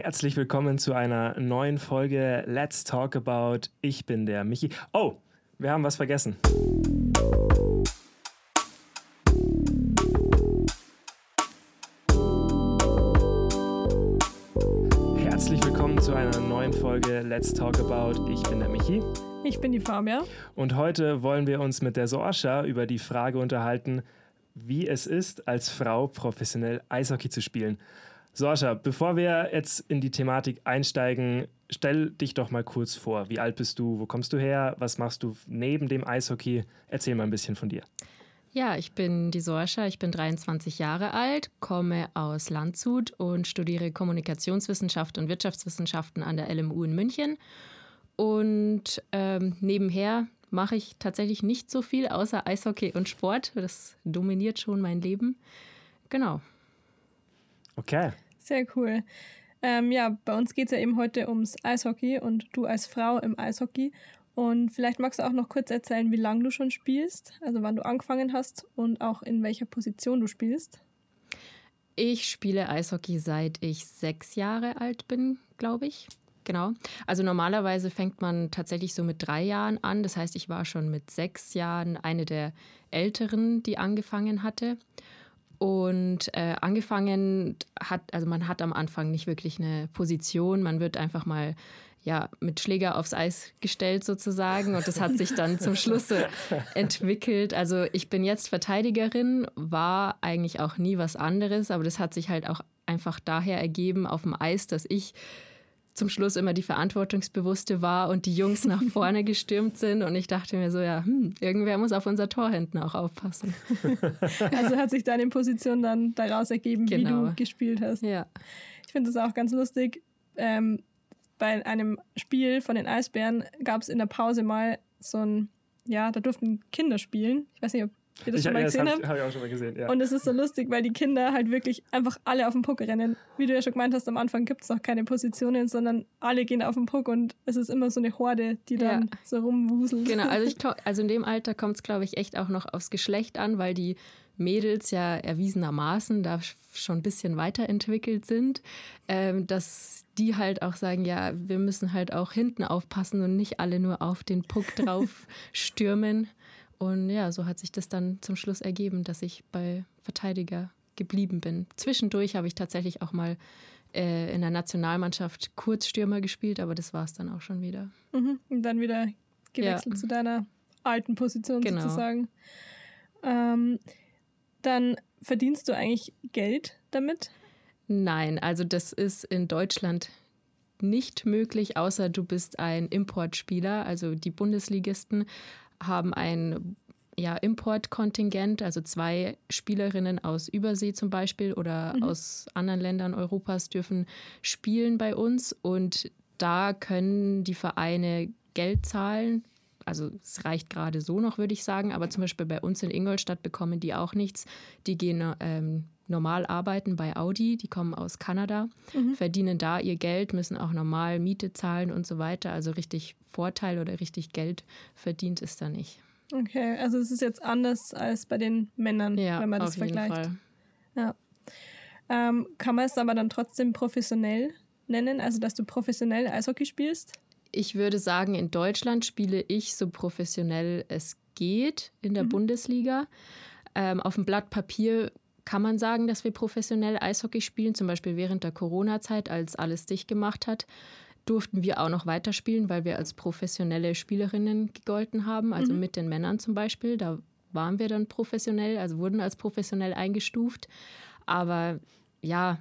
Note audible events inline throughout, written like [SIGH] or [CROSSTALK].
Herzlich willkommen zu einer neuen Folge Let's Talk About. Ich bin der Michi. Oh, wir haben was vergessen. Herzlich willkommen zu einer neuen Folge Let's Talk About. Ich bin der Michi. Ich bin die Fabia. Und heute wollen wir uns mit der Sorsha über die Frage unterhalten, wie es ist, als Frau professionell Eishockey zu spielen. Sorsha, bevor wir jetzt in die Thematik einsteigen, stell dich doch mal kurz vor. Wie alt bist du? Wo kommst du her? Was machst du neben dem Eishockey? Erzähl mal ein bisschen von dir. Ja, ich bin die Sorscha, ich bin 23 Jahre alt, komme aus Landshut und studiere Kommunikationswissenschaft und Wirtschaftswissenschaften an der LMU in München. Und ähm, nebenher mache ich tatsächlich nicht so viel außer Eishockey und Sport. Das dominiert schon mein Leben. Genau. Okay. Sehr cool. Ähm, ja, bei uns geht es ja eben heute ums Eishockey und du als Frau im Eishockey. Und vielleicht magst du auch noch kurz erzählen, wie lange du schon spielst, also wann du angefangen hast und auch in welcher Position du spielst. Ich spiele Eishockey seit ich sechs Jahre alt bin, glaube ich. Genau. Also normalerweise fängt man tatsächlich so mit drei Jahren an. Das heißt, ich war schon mit sechs Jahren eine der Älteren, die angefangen hatte. Und äh, angefangen hat, also man hat am Anfang nicht wirklich eine Position, man wird einfach mal ja, mit Schläger aufs Eis gestellt sozusagen. Und das hat sich dann zum [LAUGHS] Schluss entwickelt. Also ich bin jetzt Verteidigerin, war eigentlich auch nie was anderes, aber das hat sich halt auch einfach daher ergeben auf dem Eis, dass ich zum Schluss immer die Verantwortungsbewusste war und die Jungs nach [LAUGHS] vorne gestürmt sind. Und ich dachte mir so, ja, hm, irgendwer muss auf unser Tor hinten auch aufpassen. [LAUGHS] Also hat sich deine Position dann daraus ergeben, genau. wie du genau. gespielt hast. Ja. Ich finde das auch ganz lustig. Ähm, bei einem Spiel von den Eisbären gab es in der Pause mal so ein, ja, da durften Kinder spielen. Ich weiß nicht, ob ihr das ich, schon mal ja, gesehen habt. Habe ich auch schon mal gesehen, ja. Und es ist so lustig, weil die Kinder halt wirklich einfach alle auf den Puck rennen. Wie du ja schon gemeint hast, am Anfang gibt es noch keine Positionen, sondern alle gehen auf den Puck und es ist immer so eine Horde, die dann ja. so rumwuselt. Genau, also, ich, [LAUGHS] also in dem Alter kommt es, glaube ich, echt auch noch aufs Geschlecht an, weil die Mädels ja erwiesenermaßen da schon ein bisschen weiterentwickelt sind, ähm, dass die halt auch sagen, ja, wir müssen halt auch hinten aufpassen und nicht alle nur auf den Puck [LAUGHS] drauf stürmen. Und ja, so hat sich das dann zum Schluss ergeben, dass ich bei Verteidiger geblieben bin. Zwischendurch habe ich tatsächlich auch mal äh, in der Nationalmannschaft Kurzstürmer gespielt, aber das war es dann auch schon wieder. Mhm. Und dann wieder gewechselt ja. zu deiner alten Position genau. sozusagen. Ähm, dann verdienst du eigentlich Geld damit? Nein, also das ist in Deutschland nicht möglich, außer du bist ein Importspieler. Also die Bundesligisten haben ein ja, Importkontingent, also zwei Spielerinnen aus Übersee zum Beispiel oder mhm. aus anderen Ländern Europas dürfen spielen bei uns und da können die Vereine Geld zahlen. Also es reicht gerade so noch, würde ich sagen, aber zum Beispiel bei uns in Ingolstadt bekommen die auch nichts. Die gehen ähm, normal arbeiten bei Audi, die kommen aus Kanada, mhm. verdienen da ihr Geld, müssen auch normal Miete zahlen und so weiter. Also richtig Vorteil oder richtig Geld verdient ist da nicht. Okay, also es ist jetzt anders als bei den Männern, ja, wenn man das vergleicht. Fall. Ja. Ähm, kann man es aber dann trotzdem professionell nennen, also dass du professionell Eishockey spielst? Ich würde sagen, in Deutschland spiele ich so professionell es geht in der mhm. Bundesliga. Ähm, auf dem Blatt Papier kann man sagen, dass wir professionell Eishockey spielen. Zum Beispiel während der Corona-Zeit, als alles dicht gemacht hat, durften wir auch noch weiterspielen, weil wir als professionelle Spielerinnen gegolten haben. Also mhm. mit den Männern zum Beispiel. Da waren wir dann professionell, also wurden als professionell eingestuft. Aber ja,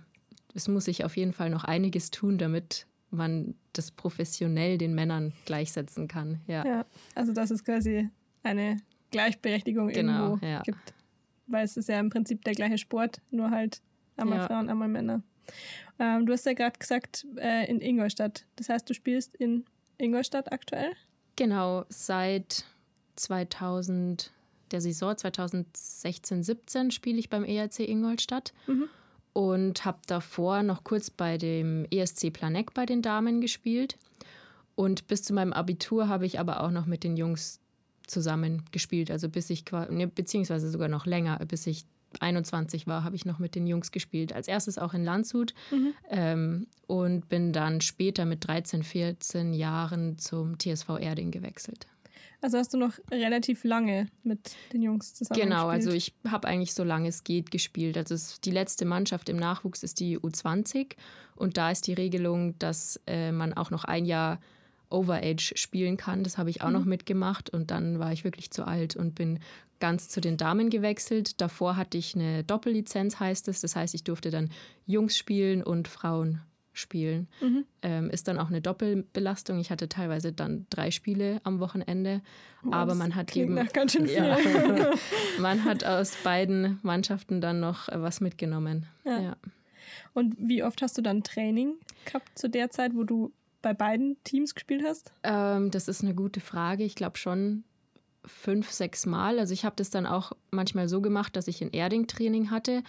es muss sich auf jeden Fall noch einiges tun, damit man das professionell den Männern gleichsetzen kann. Ja, ja also dass es quasi eine Gleichberechtigung genau, irgendwo ja. gibt weil es ist ja im Prinzip der gleiche Sport, nur halt einmal ja. Frauen, einmal Männer. Ähm, du hast ja gerade gesagt, äh, in Ingolstadt. Das heißt, du spielst in Ingolstadt aktuell? Genau, seit 2000, der Saison 2016-17 spiele ich beim ERC Ingolstadt. Mhm. Und habe davor noch kurz bei dem ESC Planeck bei den Damen gespielt. Und bis zu meinem Abitur habe ich aber auch noch mit den Jungs zusammen gespielt, also bis ich, ne, beziehungsweise sogar noch länger, bis ich 21 war, habe ich noch mit den Jungs gespielt. Als erstes auch in Landshut mhm. ähm, und bin dann später mit 13, 14 Jahren zum TSV Erding gewechselt. Also hast du noch relativ lange mit den Jungs zusammen Genau, gespielt? also ich habe eigentlich so lange es geht gespielt. Also es, die letzte Mannschaft im Nachwuchs ist die U20 und da ist die Regelung, dass äh, man auch noch ein Jahr Overage spielen kann. Das habe ich auch mhm. noch mitgemacht und dann war ich wirklich zu alt und bin ganz zu den Damen gewechselt. Davor hatte ich eine Doppellizenz, heißt es. Das heißt, ich durfte dann Jungs spielen und Frauen spielen. Mhm. Ähm, ist dann auch eine Doppelbelastung. Ich hatte teilweise dann drei Spiele am Wochenende, oh, aber man hat eben ganz schön viel. Ja, [LAUGHS] man hat aus beiden Mannschaften dann noch was mitgenommen. Ja. ja. Und wie oft hast du dann Training gehabt zu der Zeit, wo du bei beiden Teams gespielt hast? Ähm, das ist eine gute Frage. Ich glaube schon fünf, sechs Mal. Also ich habe das dann auch manchmal so gemacht, dass ich ein Erding Training hatte,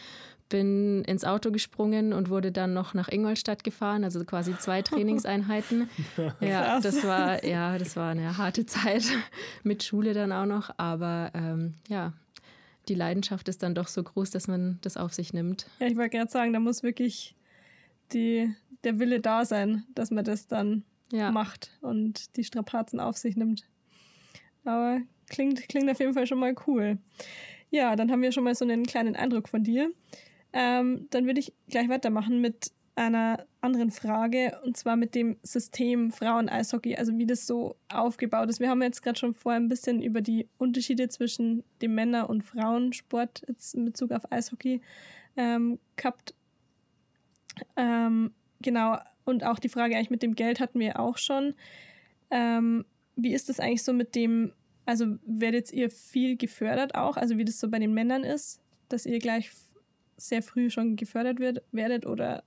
bin ins Auto gesprungen und wurde dann noch nach Ingolstadt gefahren, also quasi zwei [LAUGHS] Trainingseinheiten. ja, das war ja, das war eine harte Zeit [LAUGHS] mit Schule dann auch noch, aber ähm, ja, die Leidenschaft ist dann doch so groß, dass man das auf sich nimmt. Ja, ich wollte gerade sagen, da muss wirklich die, der Wille da sein, dass man das dann ja. macht und die Strapazen auf sich nimmt. Aber klingt, klingt auf jeden Fall schon mal cool. Ja, dann haben wir schon mal so einen kleinen Eindruck von dir. Ähm, dann würde ich gleich weitermachen mit einer anderen Frage und zwar mit dem System Frauen-Eishockey, also wie das so aufgebaut ist. Wir haben jetzt gerade schon vorher ein bisschen über die Unterschiede zwischen dem Männer- und Frauensport jetzt in Bezug auf Eishockey ähm, gehabt. Ähm, genau, und auch die Frage eigentlich mit dem Geld hatten wir auch schon. Ähm, wie ist das eigentlich so mit dem, also werdet ihr viel gefördert auch, also wie das so bei den Männern ist, dass ihr gleich sehr früh schon gefördert wird, werdet oder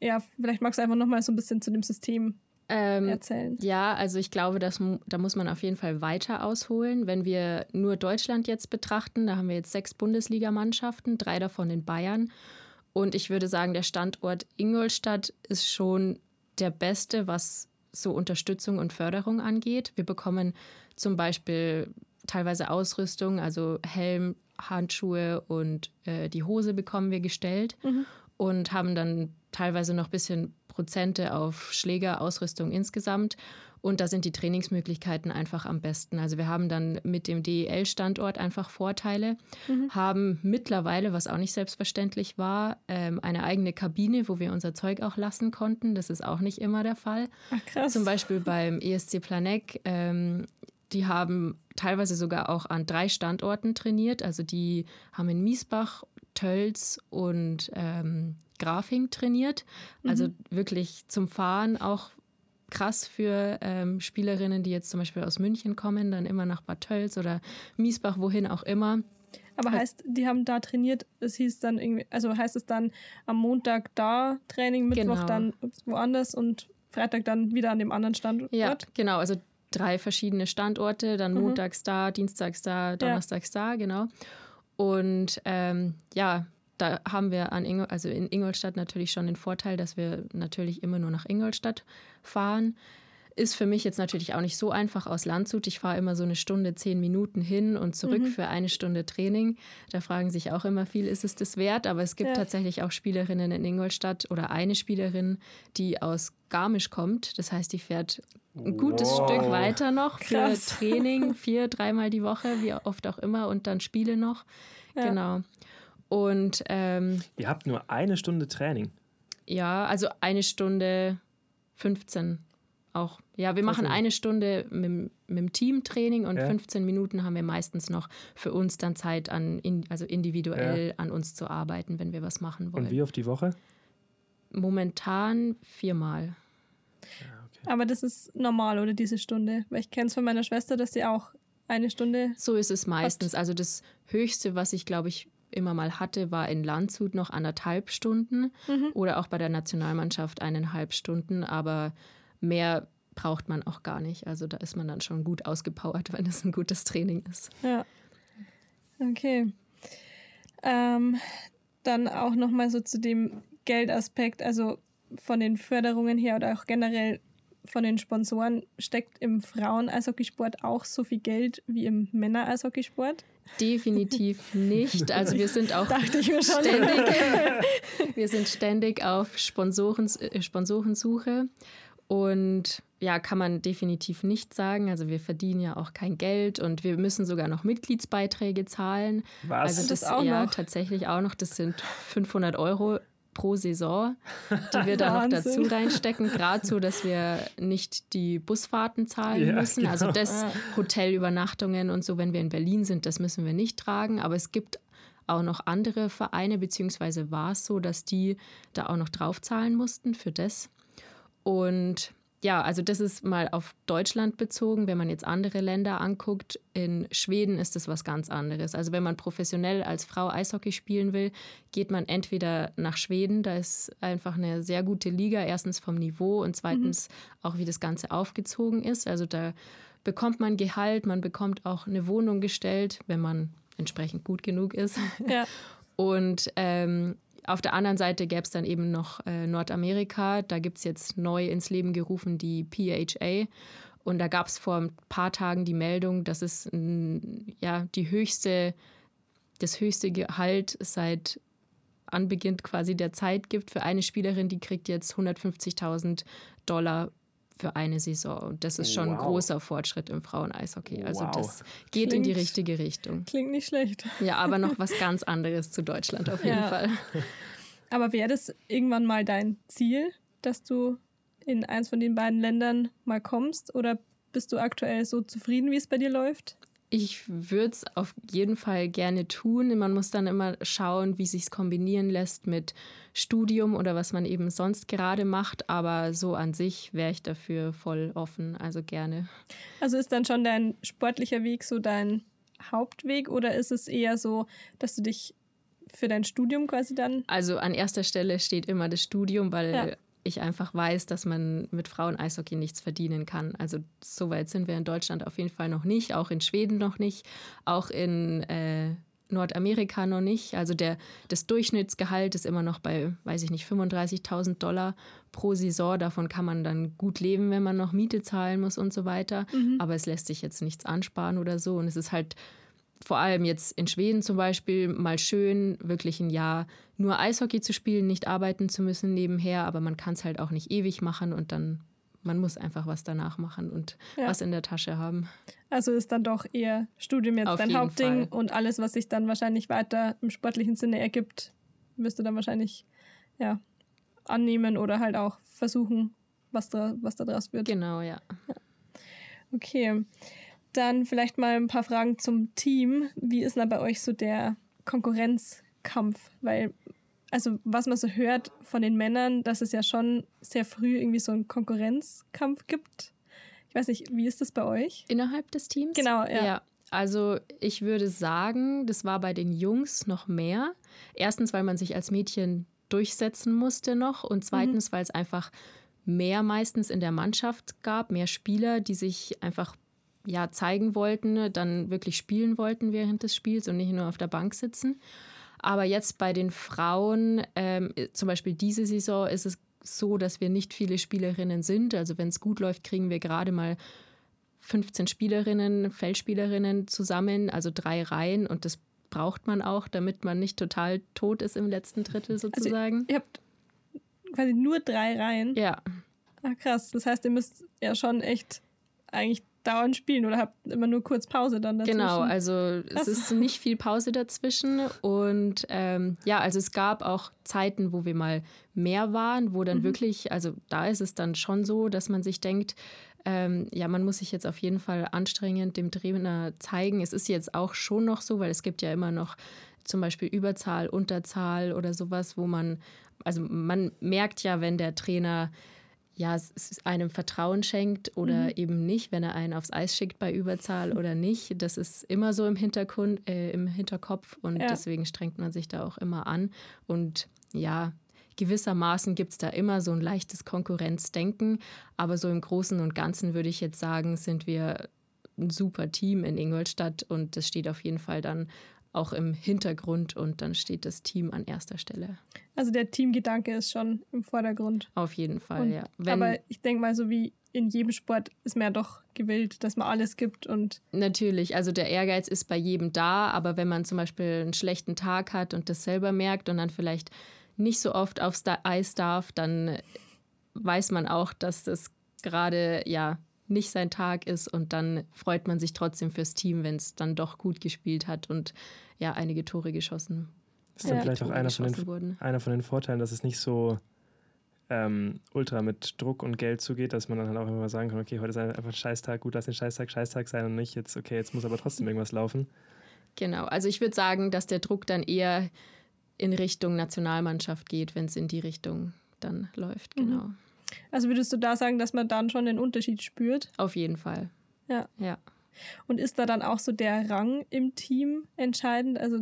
ja, vielleicht magst du einfach nochmal so ein bisschen zu dem System ähm, erzählen. Ja, also ich glaube, dass, da muss man auf jeden Fall weiter ausholen. Wenn wir nur Deutschland jetzt betrachten, da haben wir jetzt sechs Bundesligamannschaften, drei davon in Bayern. Und ich würde sagen, der Standort Ingolstadt ist schon der beste, was so Unterstützung und Förderung angeht. Wir bekommen zum Beispiel teilweise Ausrüstung, also Helm, Handschuhe und äh, die Hose bekommen wir gestellt mhm. und haben dann teilweise noch ein bisschen Prozente auf Schlägerausrüstung insgesamt. Und da sind die Trainingsmöglichkeiten einfach am besten. Also wir haben dann mit dem DEL-Standort einfach Vorteile, mhm. haben mittlerweile, was auch nicht selbstverständlich war, ähm, eine eigene Kabine, wo wir unser Zeug auch lassen konnten. Das ist auch nicht immer der Fall. Ach, krass. Zum Beispiel beim ESC Planegg. Ähm, die haben teilweise sogar auch an drei Standorten trainiert. Also die haben in Miesbach, Tölz und ähm, Grafing trainiert. Also mhm. wirklich zum Fahren auch krass für ähm, Spielerinnen, die jetzt zum Beispiel aus München kommen, dann immer nach Bad Tölz oder Miesbach, wohin auch immer. Aber heißt, die haben da trainiert, es hieß dann irgendwie, also heißt es dann am Montag da Training, Mittwoch genau. dann woanders und Freitag dann wieder an dem anderen Standort? Ja, genau. Also drei verschiedene Standorte, dann mhm. montags da, dienstags da, donnerstags ja. da, genau. Und ähm, ja, da haben wir an Ingol also in Ingolstadt natürlich schon den Vorteil, dass wir natürlich immer nur nach Ingolstadt fahren. Ist für mich jetzt natürlich auch nicht so einfach aus Landshut. Ich fahre immer so eine Stunde, zehn Minuten hin und zurück mhm. für eine Stunde Training. Da fragen sich auch immer viel, ist es das wert? Aber es gibt ja. tatsächlich auch Spielerinnen in Ingolstadt oder eine Spielerin, die aus Garmisch kommt. Das heißt, die fährt ein gutes wow. Stück weiter noch Krass. für Training, vier, dreimal die Woche, wie oft auch immer, und dann Spiele noch. Ja. Genau. Und ähm, ihr habt nur eine Stunde Training. Ja, also eine Stunde 15 auch. Ja, wir machen eine Stunde mit, mit dem Teamtraining und ja. 15 Minuten haben wir meistens noch für uns dann Zeit, an, in, also individuell ja. an uns zu arbeiten, wenn wir was machen wollen. Und wie oft die Woche? Momentan viermal. Ja. Aber das ist normal, oder diese Stunde? Weil ich kenne es von meiner Schwester, dass sie auch eine Stunde. So ist es meistens. Hat. Also das Höchste, was ich, glaube ich, immer mal hatte, war in Landshut noch anderthalb Stunden mhm. oder auch bei der Nationalmannschaft eineinhalb Stunden. Aber mehr braucht man auch gar nicht. Also da ist man dann schon gut ausgepowert, [LAUGHS] wenn es ein gutes Training ist. Ja. Okay. Ähm, dann auch nochmal so zu dem Geldaspekt, also von den Förderungen her oder auch generell, von den Sponsoren, steckt im Frauen-Eishockeysport auch so viel Geld wie im Männer-Eishockeysport? Definitiv nicht. Also wir sind auch [LAUGHS] ständig, wir sind ständig auf Sponsoren, äh, Sponsorensuche und ja, kann man definitiv nicht sagen. Also wir verdienen ja auch kein Geld und wir müssen sogar noch Mitgliedsbeiträge zahlen. Was? Also das, das auch ja noch? tatsächlich auch noch. Das sind 500 Euro pro Saison, die wir da noch dazu reinstecken. Gerade so, dass wir nicht die Busfahrten zahlen ja, müssen. Also genau. Also das Hotelübernachtungen und so, wenn wir in Berlin sind, das müssen wir nicht tragen. Aber es gibt auch noch andere Vereine, beziehungsweise war es so, dass die da auch noch draufzahlen mussten für das. Und ja, also das ist mal auf Deutschland bezogen. Wenn man jetzt andere Länder anguckt, in Schweden ist das was ganz anderes. Also wenn man professionell als Frau Eishockey spielen will, geht man entweder nach Schweden, da ist einfach eine sehr gute Liga, erstens vom Niveau und zweitens mhm. auch wie das Ganze aufgezogen ist. Also da bekommt man Gehalt, man bekommt auch eine Wohnung gestellt, wenn man entsprechend gut genug ist. Ja. [LAUGHS] Und ähm, auf der anderen Seite gäbe es dann eben noch äh, Nordamerika. Da gibt es jetzt neu ins Leben gerufen die PHA. Und da gab es vor ein paar Tagen die Meldung, dass es ja, die höchste, das höchste Gehalt seit Anbeginn quasi der Zeit gibt für eine Spielerin, die kriegt jetzt 150.000 Dollar für eine Saison. Und das ist schon wow. ein großer Fortschritt im Frauen-Eishockey. Also wow. das geht klingt, in die richtige Richtung. Klingt nicht schlecht. Ja, aber noch was ganz anderes zu Deutschland auf jeden ja. Fall. [LAUGHS] Aber wäre das irgendwann mal dein Ziel, dass du in eins von den beiden Ländern mal kommst? Oder bist du aktuell so zufrieden, wie es bei dir läuft? Ich würde es auf jeden Fall gerne tun. Man muss dann immer schauen, wie sich es kombinieren lässt mit Studium oder was man eben sonst gerade macht. Aber so an sich wäre ich dafür voll offen, also gerne. Also ist dann schon dein sportlicher Weg so dein Hauptweg oder ist es eher so, dass du dich für dein Studium quasi dann? Also an erster Stelle steht immer das Studium, weil ja ich einfach weiß, dass man mit Frauen-Eishockey nichts verdienen kann. Also so weit sind wir in Deutschland auf jeden Fall noch nicht, auch in Schweden noch nicht, auch in äh, Nordamerika noch nicht. Also der, das Durchschnittsgehalt ist immer noch bei, weiß ich nicht, 35.000 Dollar pro Saison. Davon kann man dann gut leben, wenn man noch Miete zahlen muss und so weiter. Mhm. Aber es lässt sich jetzt nichts ansparen oder so. Und es ist halt vor allem jetzt in Schweden zum Beispiel mal schön, wirklich ein Jahr nur Eishockey zu spielen, nicht arbeiten zu müssen nebenher, aber man kann es halt auch nicht ewig machen und dann, man muss einfach was danach machen und ja. was in der Tasche haben. Also ist dann doch eher Studium jetzt Auf dein Hauptding Fall. und alles, was sich dann wahrscheinlich weiter im sportlichen Sinne ergibt, wirst du dann wahrscheinlich ja, annehmen oder halt auch versuchen, was da, was da draus wird. Genau, ja. ja. Okay. Dann vielleicht mal ein paar Fragen zum Team. Wie ist denn bei euch so der Konkurrenzkampf? Weil, also was man so hört von den Männern, dass es ja schon sehr früh irgendwie so einen Konkurrenzkampf gibt. Ich weiß nicht, wie ist das bei euch? Innerhalb des Teams? Genau, ja. ja. Also ich würde sagen, das war bei den Jungs noch mehr. Erstens, weil man sich als Mädchen durchsetzen musste noch und zweitens, mhm. weil es einfach mehr meistens in der Mannschaft gab, mehr Spieler, die sich einfach ja, zeigen wollten, dann wirklich spielen wollten während des Spiels und nicht nur auf der Bank sitzen. Aber jetzt bei den Frauen, ähm, zum Beispiel diese Saison, ist es so, dass wir nicht viele Spielerinnen sind. Also wenn es gut läuft, kriegen wir gerade mal 15 Spielerinnen, Feldspielerinnen zusammen, also drei Reihen und das braucht man auch, damit man nicht total tot ist im letzten Drittel also sozusagen. Also ihr habt quasi nur drei Reihen? Ja. Ach krass, das heißt, ihr müsst ja schon echt eigentlich dauernd spielen oder habt immer nur kurz Pause dann dazwischen? Genau, also es ist nicht viel Pause dazwischen und ähm, ja, also es gab auch Zeiten, wo wir mal mehr waren, wo dann mhm. wirklich, also da ist es dann schon so, dass man sich denkt, ähm, ja, man muss sich jetzt auf jeden Fall anstrengend dem Trainer zeigen. Es ist jetzt auch schon noch so, weil es gibt ja immer noch zum Beispiel Überzahl, Unterzahl oder sowas, wo man, also man merkt ja, wenn der Trainer ja, es einem Vertrauen schenkt oder mhm. eben nicht, wenn er einen aufs Eis schickt bei Überzahl [LAUGHS] oder nicht. Das ist immer so im, Hintergrund, äh, im Hinterkopf und ja. deswegen strengt man sich da auch immer an. Und ja, gewissermaßen gibt es da immer so ein leichtes Konkurrenzdenken, aber so im Großen und Ganzen würde ich jetzt sagen, sind wir ein super Team in Ingolstadt und das steht auf jeden Fall dann auch im Hintergrund und dann steht das Team an erster Stelle. Also der Teamgedanke ist schon im Vordergrund. Auf jeden Fall, und, ja. Wenn, aber ich denke mal, so wie in jedem Sport ist man ja doch gewillt, dass man alles gibt und. Natürlich, also der Ehrgeiz ist bei jedem da, aber wenn man zum Beispiel einen schlechten Tag hat und das selber merkt und dann vielleicht nicht so oft aufs Eis darf, dann weiß man auch, dass das gerade ja nicht sein Tag ist und dann freut man sich trotzdem fürs Team, wenn es dann doch gut gespielt hat und ja einige Tore geschossen. Das ist dann ja. vielleicht auch einer von, den, einer von den Vorteilen, dass es nicht so ähm, ultra mit Druck und Geld zugeht, dass man dann halt auch immer sagen kann, okay, heute ist einfach ein Scheißtag, gut, lass den Scheißtag Scheißtag sein und nicht jetzt, okay, jetzt muss aber trotzdem irgendwas laufen. Genau, also ich würde sagen, dass der Druck dann eher in Richtung Nationalmannschaft geht, wenn es in die Richtung dann läuft, mhm. Also würdest du da sagen, dass man dann schon den Unterschied spürt? Auf jeden Fall. Ja. Ja. Und ist da dann auch so der Rang im Team entscheidend? Also,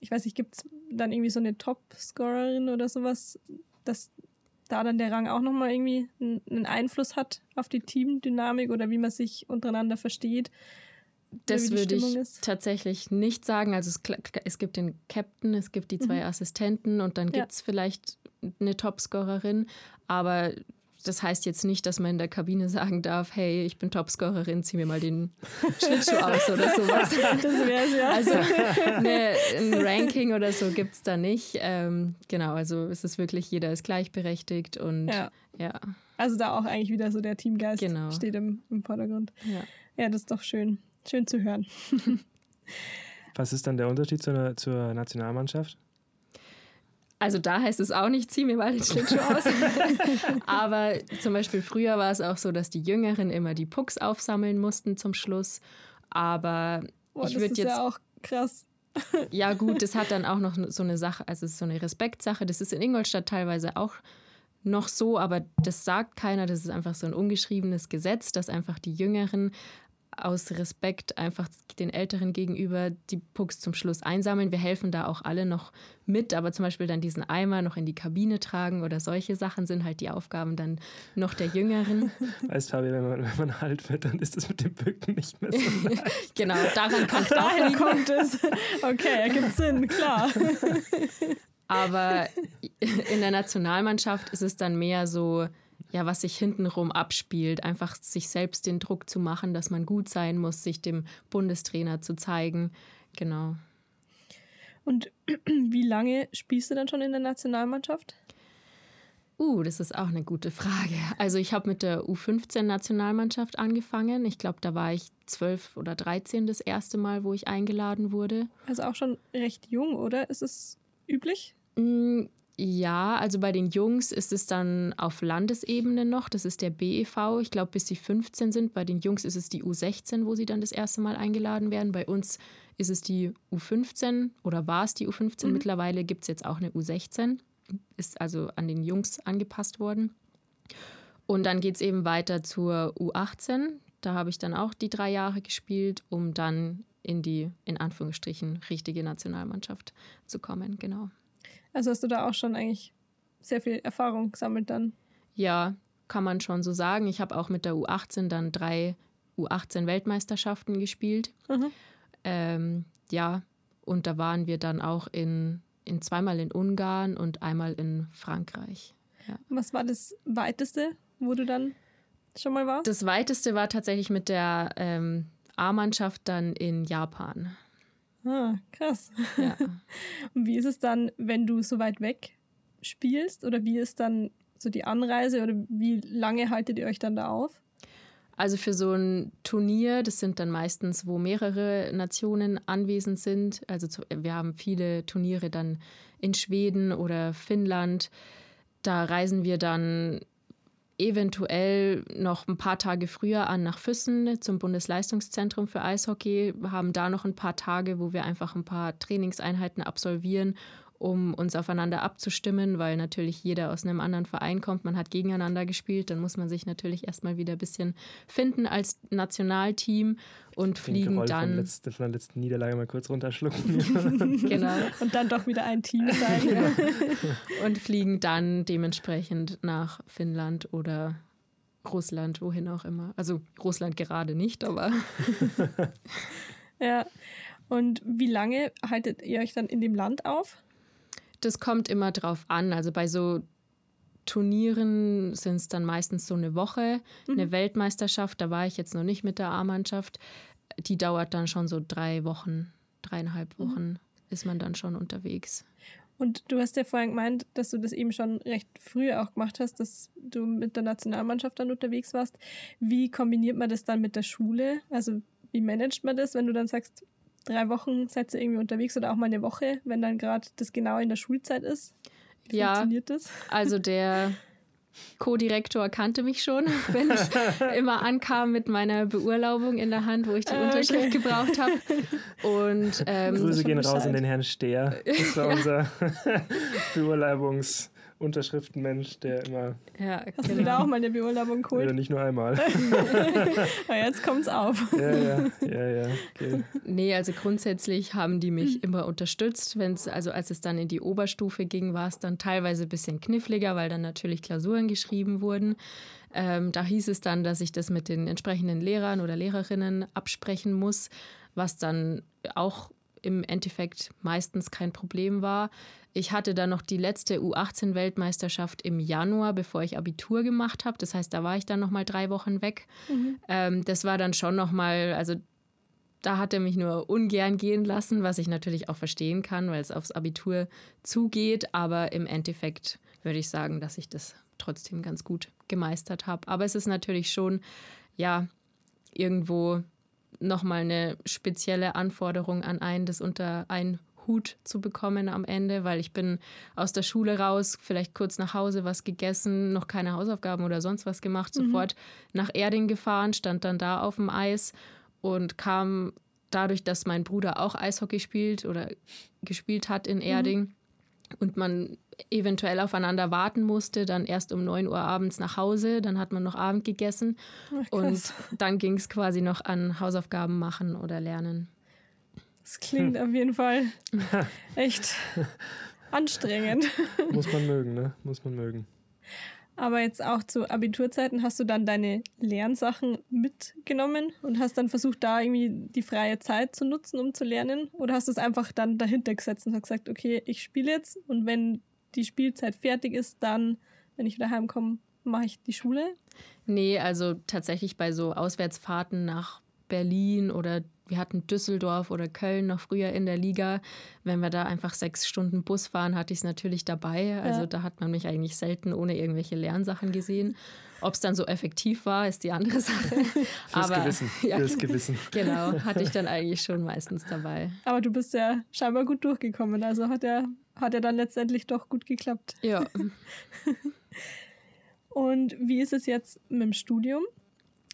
ich weiß nicht, gibt es dann irgendwie so eine Top-Scorerin oder sowas, dass da dann der Rang auch nochmal irgendwie einen Einfluss hat auf die Teamdynamik oder wie man sich untereinander versteht? Das würde ich ist? tatsächlich nicht sagen. Also es, es, gibt den Captain, es gibt die zwei mhm. Assistenten und dann gibt es ja. vielleicht eine Topscorerin, aber das heißt jetzt nicht, dass man in der Kabine sagen darf, hey, ich bin Topscorerin, zieh mir mal den Schlittschuh aus oder [LAUGHS] sowas. Das wär's ja. Also eine, ein Ranking oder so gibt es da nicht. Ähm, genau, also es ist wirklich, jeder ist gleichberechtigt und ja. ja. Also da auch eigentlich wieder so der Teamgeist genau. steht im, im Vordergrund. Ja. ja, das ist doch schön. Schön zu hören. [LAUGHS] Was ist dann der Unterschied zur, zur Nationalmannschaft? Also da heißt es auch nicht, zieh mir mal den [LAUGHS] Schlittschuh aus. [LAUGHS] Aber zum Beispiel früher war es auch so, dass die Jüngeren immer die Pucks aufsammeln mussten zum Schluss. Aber Boah, ich würde jetzt. Das ist ja auch krass. ja, gut, das hat dann auch noch so eine Sache, also so eine Respektsache. Das ist in Ingolstadt teilweise auch noch so, aber das sagt keiner. Das ist einfach so ein ungeschriebenes Gesetz, dass einfach die Jüngeren aus Respekt einfach den Älteren gegenüber die Pucks zum Schluss einsammeln. Wir helfen da auch alle noch mit, aber zum Beispiel dann diesen Eimer noch in die Kabine tragen oder solche Sachen sind halt die Aufgaben dann noch der Jüngeren. [LAUGHS] Weißt Fabi, wenn man, wenn man alt wird, dann ist das mit dem Bücken nicht mehr so [LAUGHS] leicht. genau, daran kommt es kommt es. Okay, ergibt Sinn, klar. [LAUGHS] aber in der Nationalmannschaft ist es dann mehr so, ja, was sich hintenrum abspielt. Einfach sich selbst den Druck zu machen, dass man gut sein muss, sich dem Bundestrainer zu zeigen. Genau. Und [CLEARS THROAT] wie lange spielst du dann schon in der Nationalmannschaft? Uh, das ist auch eine gute Frage. Also ich habe mit der U15-Nationalmannschaft angefangen. Ich glaube, da war ich zwölf oder dreizehn das erste Mal, wo ich eingeladen wurde. Also auch schon recht jung, oder? Ist es üblich? Ja, also bei den Jungs ist es dann auf Landesebene noch. Das ist der BEV. Ich glaube, bis sie 15 sind. Bei den Jungs ist es die U16, wo sie dann das erste Mal eingeladen werden. Bei uns ist es die U15 oder war es die U15. Mhm. Mittlerweile gibt es jetzt auch eine U16. Ist also an den Jungs angepasst worden. Und dann geht es eben weiter zur U18. Da habe ich dann auch die drei Jahre gespielt, um dann in die, in Anführungsstrichen, richtige Nationalmannschaft zu kommen. Genau. Also hast du da auch schon eigentlich sehr viel Erfahrung gesammelt dann? Ja, kann man schon so sagen. Ich habe auch mit der U18 dann drei U18-Weltmeisterschaften gespielt. Mhm. Ähm, ja, und da waren wir dann auch in, in zweimal in Ungarn und einmal in Frankreich. Ja. Was war das weiteste, wo du dann schon mal warst? Das weiteste war tatsächlich mit der ähm, A-Mannschaft dann in Japan. Ah, krass. Ja. [LAUGHS] Und wie ist es dann, wenn du so weit weg spielst? Oder wie ist dann so die Anreise oder wie lange haltet ihr euch dann da auf? Also für so ein Turnier, das sind dann meistens, wo mehrere Nationen anwesend sind. Also wir haben viele Turniere dann in Schweden oder Finnland. Da reisen wir dann eventuell noch ein paar Tage früher an nach Füssen zum Bundesleistungszentrum für Eishockey, Wir haben da noch ein paar Tage, wo wir einfach ein paar Trainingseinheiten absolvieren um uns aufeinander abzustimmen, weil natürlich jeder aus einem anderen Verein kommt. Man hat gegeneinander gespielt, dann muss man sich natürlich erstmal wieder ein bisschen finden als Nationalteam und fliegen Geroll dann. Von, letzte, von der letzten Niederlage mal kurz runterschlucken. [LAUGHS] [LAUGHS] genau. Und dann doch wieder ein Team [LAUGHS] sein. genau. Und fliegen dann dementsprechend nach Finnland oder Russland, wohin auch immer. Also Russland gerade nicht, aber. ja. Und wie lange haltet ihr euch dann in dem Land auf? Das kommt immer drauf an. Also bei so Turnieren sind es dann meistens so eine Woche. Mhm. Eine Weltmeisterschaft, da war ich jetzt noch nicht mit der A-Mannschaft. Die dauert dann schon so drei Wochen, dreieinhalb mhm. Wochen mhm. ist man dann schon unterwegs. Und du hast ja vorhin gemeint, dass du das eben schon recht früh auch gemacht hast, dass du mit der Nationalmannschaft dann unterwegs warst. Wie kombiniert man das dann mit der Schule? Also wie managt man das, wenn du dann sagst, drei Wochen seid ihr irgendwie unterwegs oder auch mal eine Woche, wenn dann gerade das genau in der Schulzeit ist? Wie ja, funktioniert das? Also der Co-Direktor kannte mich schon, [LAUGHS] wenn ich immer ankam mit meiner Beurlaubung in der Hand, wo ich die ah, Unterschrift okay. gebraucht habe. Und ähm, Grüße gehen raus in den Herrn Stehr. Das war [LAUGHS] unser [LAUGHS] Beurlaubungs- Unterschriftenmensch, der immer. Ja, Hast genau. du da auch mal eine Beurlaubung geholt? Ja, nicht nur einmal. [LAUGHS] [LAUGHS] Aber jetzt kommt's auf. Ja, ja, ja, ja. Okay. Nee, also grundsätzlich haben die mich hm. immer unterstützt. Wenn's, also als es dann in die Oberstufe ging, war es dann teilweise ein bisschen kniffliger, weil dann natürlich Klausuren geschrieben wurden. Ähm, da hieß es dann, dass ich das mit den entsprechenden Lehrern oder Lehrerinnen absprechen muss, was dann auch im Endeffekt meistens kein Problem war. Ich hatte dann noch die letzte U18-Weltmeisterschaft im Januar, bevor ich Abitur gemacht habe. Das heißt, da war ich dann noch mal drei Wochen weg. Mhm. Ähm, das war dann schon noch mal, also da hat er mich nur ungern gehen lassen, was ich natürlich auch verstehen kann, weil es aufs Abitur zugeht. Aber im Endeffekt würde ich sagen, dass ich das trotzdem ganz gut gemeistert habe. Aber es ist natürlich schon, ja, irgendwo nochmal eine spezielle Anforderung an einen, das unter einen Hut zu bekommen am Ende, weil ich bin aus der Schule raus, vielleicht kurz nach Hause was gegessen, noch keine Hausaufgaben oder sonst was gemacht, mhm. sofort nach Erding gefahren, stand dann da auf dem Eis und kam dadurch, dass mein Bruder auch Eishockey spielt oder gespielt hat in mhm. Erding mhm. Und man eventuell aufeinander warten musste, dann erst um 9 Uhr abends nach Hause, dann hat man noch Abend gegessen Ach, und dann ging es quasi noch an Hausaufgaben machen oder lernen. Das klingt hm. auf jeden Fall [LAUGHS] echt anstrengend. Muss man mögen, ne? Muss man mögen. Aber jetzt auch zu Abiturzeiten hast du dann deine Lernsachen mitgenommen und hast dann versucht, da irgendwie die freie Zeit zu nutzen, um zu lernen? Oder hast du es einfach dann dahinter gesetzt und gesagt, okay, ich spiele jetzt und wenn die Spielzeit fertig ist, dann, wenn ich wieder heimkomme, mache ich die Schule? Nee, also tatsächlich bei so Auswärtsfahrten nach Berlin oder wir hatten Düsseldorf oder Köln noch früher in der Liga. Wenn wir da einfach sechs Stunden Bus fahren, hatte ich es natürlich dabei. Also ja. da hat man mich eigentlich selten ohne irgendwelche Lernsachen gesehen. Ob es dann so effektiv war, ist die andere [LAUGHS] Sache. Fürs Aber, Gewissen. [LAUGHS] Ja, Fürs Gewissen. [LAUGHS] Genau, hatte ich dann eigentlich schon meistens dabei. Aber du bist ja scheinbar gut durchgekommen. Also hat er hat ja dann letztendlich doch gut geklappt. Ja. Und wie ist es jetzt mit dem Studium?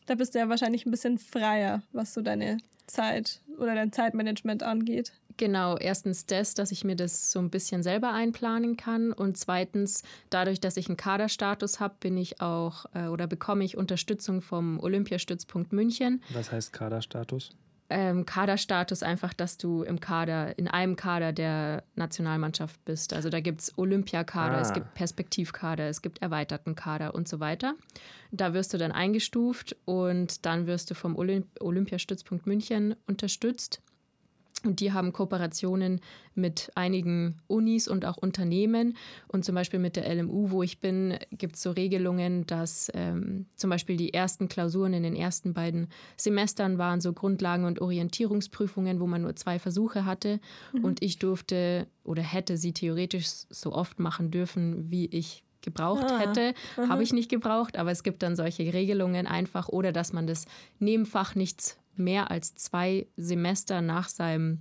Da bist du ja wahrscheinlich ein bisschen freier, was so deine Zeit oder dein Zeitmanagement angeht. Genau, erstens das, dass ich mir das so ein bisschen selber einplanen kann und zweitens, dadurch, dass ich einen Kaderstatus habe, bin ich auch äh, oder bekomme ich Unterstützung vom Olympiastützpunkt München. Was heißt Kaderstatus? Ähm, Kaderstatus einfach, dass du im Kader, in einem Kader der Nationalmannschaft bist. Also da gibt es Olympiakader, ah. es gibt Perspektivkader, es gibt erweiterten Kader und so weiter. Da wirst du dann eingestuft und dann wirst du vom Olymp Olympiastützpunkt München unterstützt. Und die haben Kooperationen mit einigen Unis und auch Unternehmen. Und zum Beispiel mit der LMU, wo ich bin, gibt es so Regelungen, dass ähm, zum Beispiel die ersten Klausuren in den ersten beiden Semestern waren so Grundlagen- und Orientierungsprüfungen, wo man nur zwei Versuche hatte. Mhm. Und ich durfte oder hätte sie theoretisch so oft machen dürfen, wie ich gebraucht ah, hätte. Habe ich nicht gebraucht, aber es gibt dann solche Regelungen einfach oder dass man das Nebenfach nicht mehr als zwei Semester nach seinem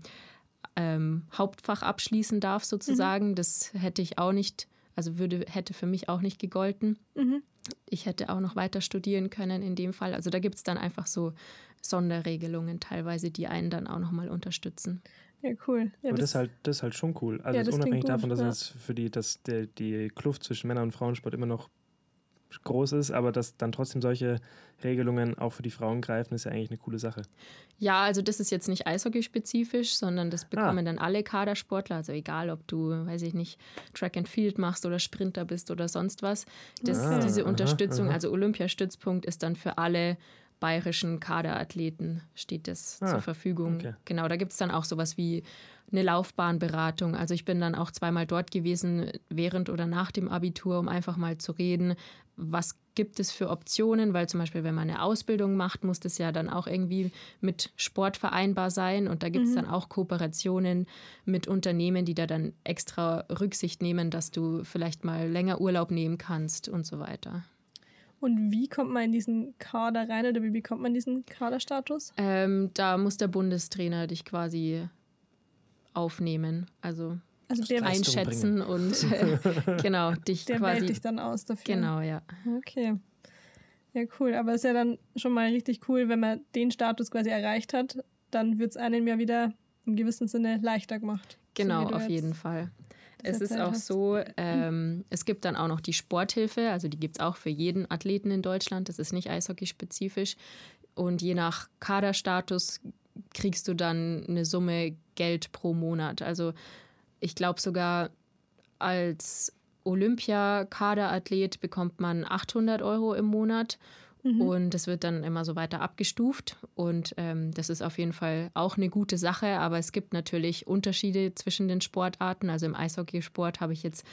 ähm, Hauptfach abschließen darf, sozusagen. Mhm. Das hätte ich auch nicht, also würde, hätte für mich auch nicht gegolten. Mhm. Ich hätte auch noch weiter studieren können in dem Fall. Also da gibt es dann einfach so Sonderregelungen teilweise, die einen dann auch nochmal unterstützen. Ja, cool. Ja, Aber das, das, ist halt, das ist halt schon cool. Also ja, unabhängig davon, dass ja. es für die, dass der, die Kluft zwischen Männer- und Frauensport immer noch groß ist, aber dass dann trotzdem solche Regelungen auch für die Frauen greifen, ist ja eigentlich eine coole Sache. Ja, also das ist jetzt nicht Eishockey-spezifisch, sondern das bekommen ah. dann alle Kadersportler, also egal, ob du, weiß ich nicht, Track and Field machst oder Sprinter bist oder sonst was. Das, ah, diese Unterstützung, aha, aha. also Olympiastützpunkt ist dann für alle bayerischen Kaderathleten steht das ah, zur Verfügung. Okay. Genau, da gibt es dann auch sowas wie eine Laufbahnberatung. Also ich bin dann auch zweimal dort gewesen, während oder nach dem Abitur, um einfach mal zu reden, was gibt es für Optionen, weil zum Beispiel, wenn man eine Ausbildung macht, muss das ja dann auch irgendwie mit Sport vereinbar sein. Und da gibt es mhm. dann auch Kooperationen mit Unternehmen, die da dann extra Rücksicht nehmen, dass du vielleicht mal länger Urlaub nehmen kannst und so weiter. Und wie kommt man in diesen Kader rein oder wie bekommt man diesen Kaderstatus? Ähm, da muss der Bundestrainer dich quasi aufnehmen. Also, also der einschätzen und [LAUGHS] äh, genau dich der quasi. dich dann aus dafür. Genau, ja. Okay. Ja, cool. Aber es ist ja dann schon mal richtig cool, wenn man den Status quasi erreicht hat, dann wird es einem ja wieder im gewissen Sinne leichter gemacht. Genau, so auf jeden Fall. Es ist auch hast. so, ähm, es gibt dann auch noch die Sporthilfe, also die gibt es auch für jeden Athleten in Deutschland, das ist nicht eishockey-spezifisch. Und je nach Kaderstatus kriegst du dann eine Summe Geld pro Monat. Also ich glaube sogar als Olympia-Kaderathlet bekommt man 800 Euro im Monat mhm. und das wird dann immer so weiter abgestuft und ähm, das ist auf jeden Fall auch eine gute Sache, aber es gibt natürlich Unterschiede zwischen den Sportarten. Also im Eishockeysport habe ich jetzt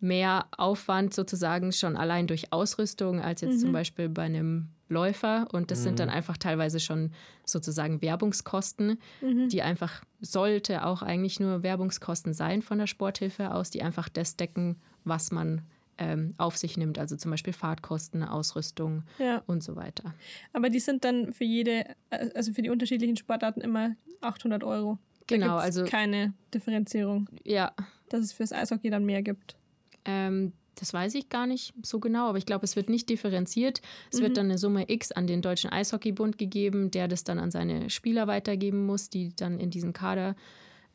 mehr Aufwand sozusagen schon allein durch Ausrüstung als jetzt mhm. zum Beispiel bei einem Läufer. Und das mhm. sind dann mhm. einfach teilweise schon sozusagen Werbungskosten, mhm. die einfach, sollte auch eigentlich nur Werbungskosten sein von der Sporthilfe aus, die einfach das decken, was man ähm, auf sich nimmt. Also zum Beispiel Fahrtkosten, Ausrüstung ja. und so weiter. Aber die sind dann für jede, also für die unterschiedlichen Sportarten immer 800 Euro. Da genau, also keine Differenzierung. Ja. Dass es fürs Eishockey dann mehr gibt. Ähm, das weiß ich gar nicht so genau, aber ich glaube, es wird nicht differenziert. Es mhm. wird dann eine Summe X an den Deutschen Eishockeybund gegeben, der das dann an seine Spieler weitergeben muss, die dann in diesem Kader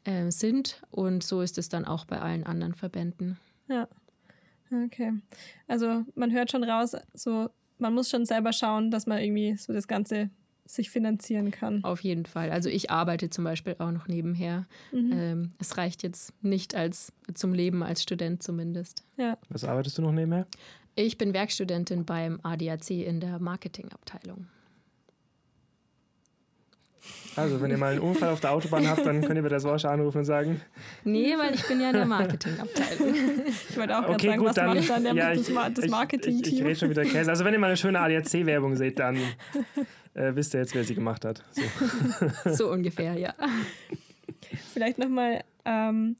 äh, sind. Und so ist es dann auch bei allen anderen Verbänden. Ja. Okay. Also man hört schon raus, so man muss schon selber schauen, dass man irgendwie so das Ganze sich finanzieren kann. Auf jeden Fall. Also ich arbeite zum Beispiel auch noch nebenher. Mhm. Ähm, es reicht jetzt nicht als zum Leben als Student zumindest. Ja. Was arbeitest du noch nebenher? Ich bin Werkstudentin beim ADAC in der Marketingabteilung. Also, wenn ihr mal einen Unfall auf der Autobahn habt, dann könnt ihr bei der Sorge anrufen und sagen. Nee, weil ich bin ja in der Marketingabteilung. [LAUGHS] Ich wollte auch okay, sagen, gut, was dann, macht dann der, ja, das, das Marketing-Team? Ich, ich, ich rede schon wieder Käse. Also, wenn ihr mal eine schöne ADAC-Werbung seht, dann [LAUGHS] äh, wisst ihr jetzt, wer sie gemacht hat. So, [LAUGHS] so ungefähr, ja. [LAUGHS] Vielleicht nochmal ähm,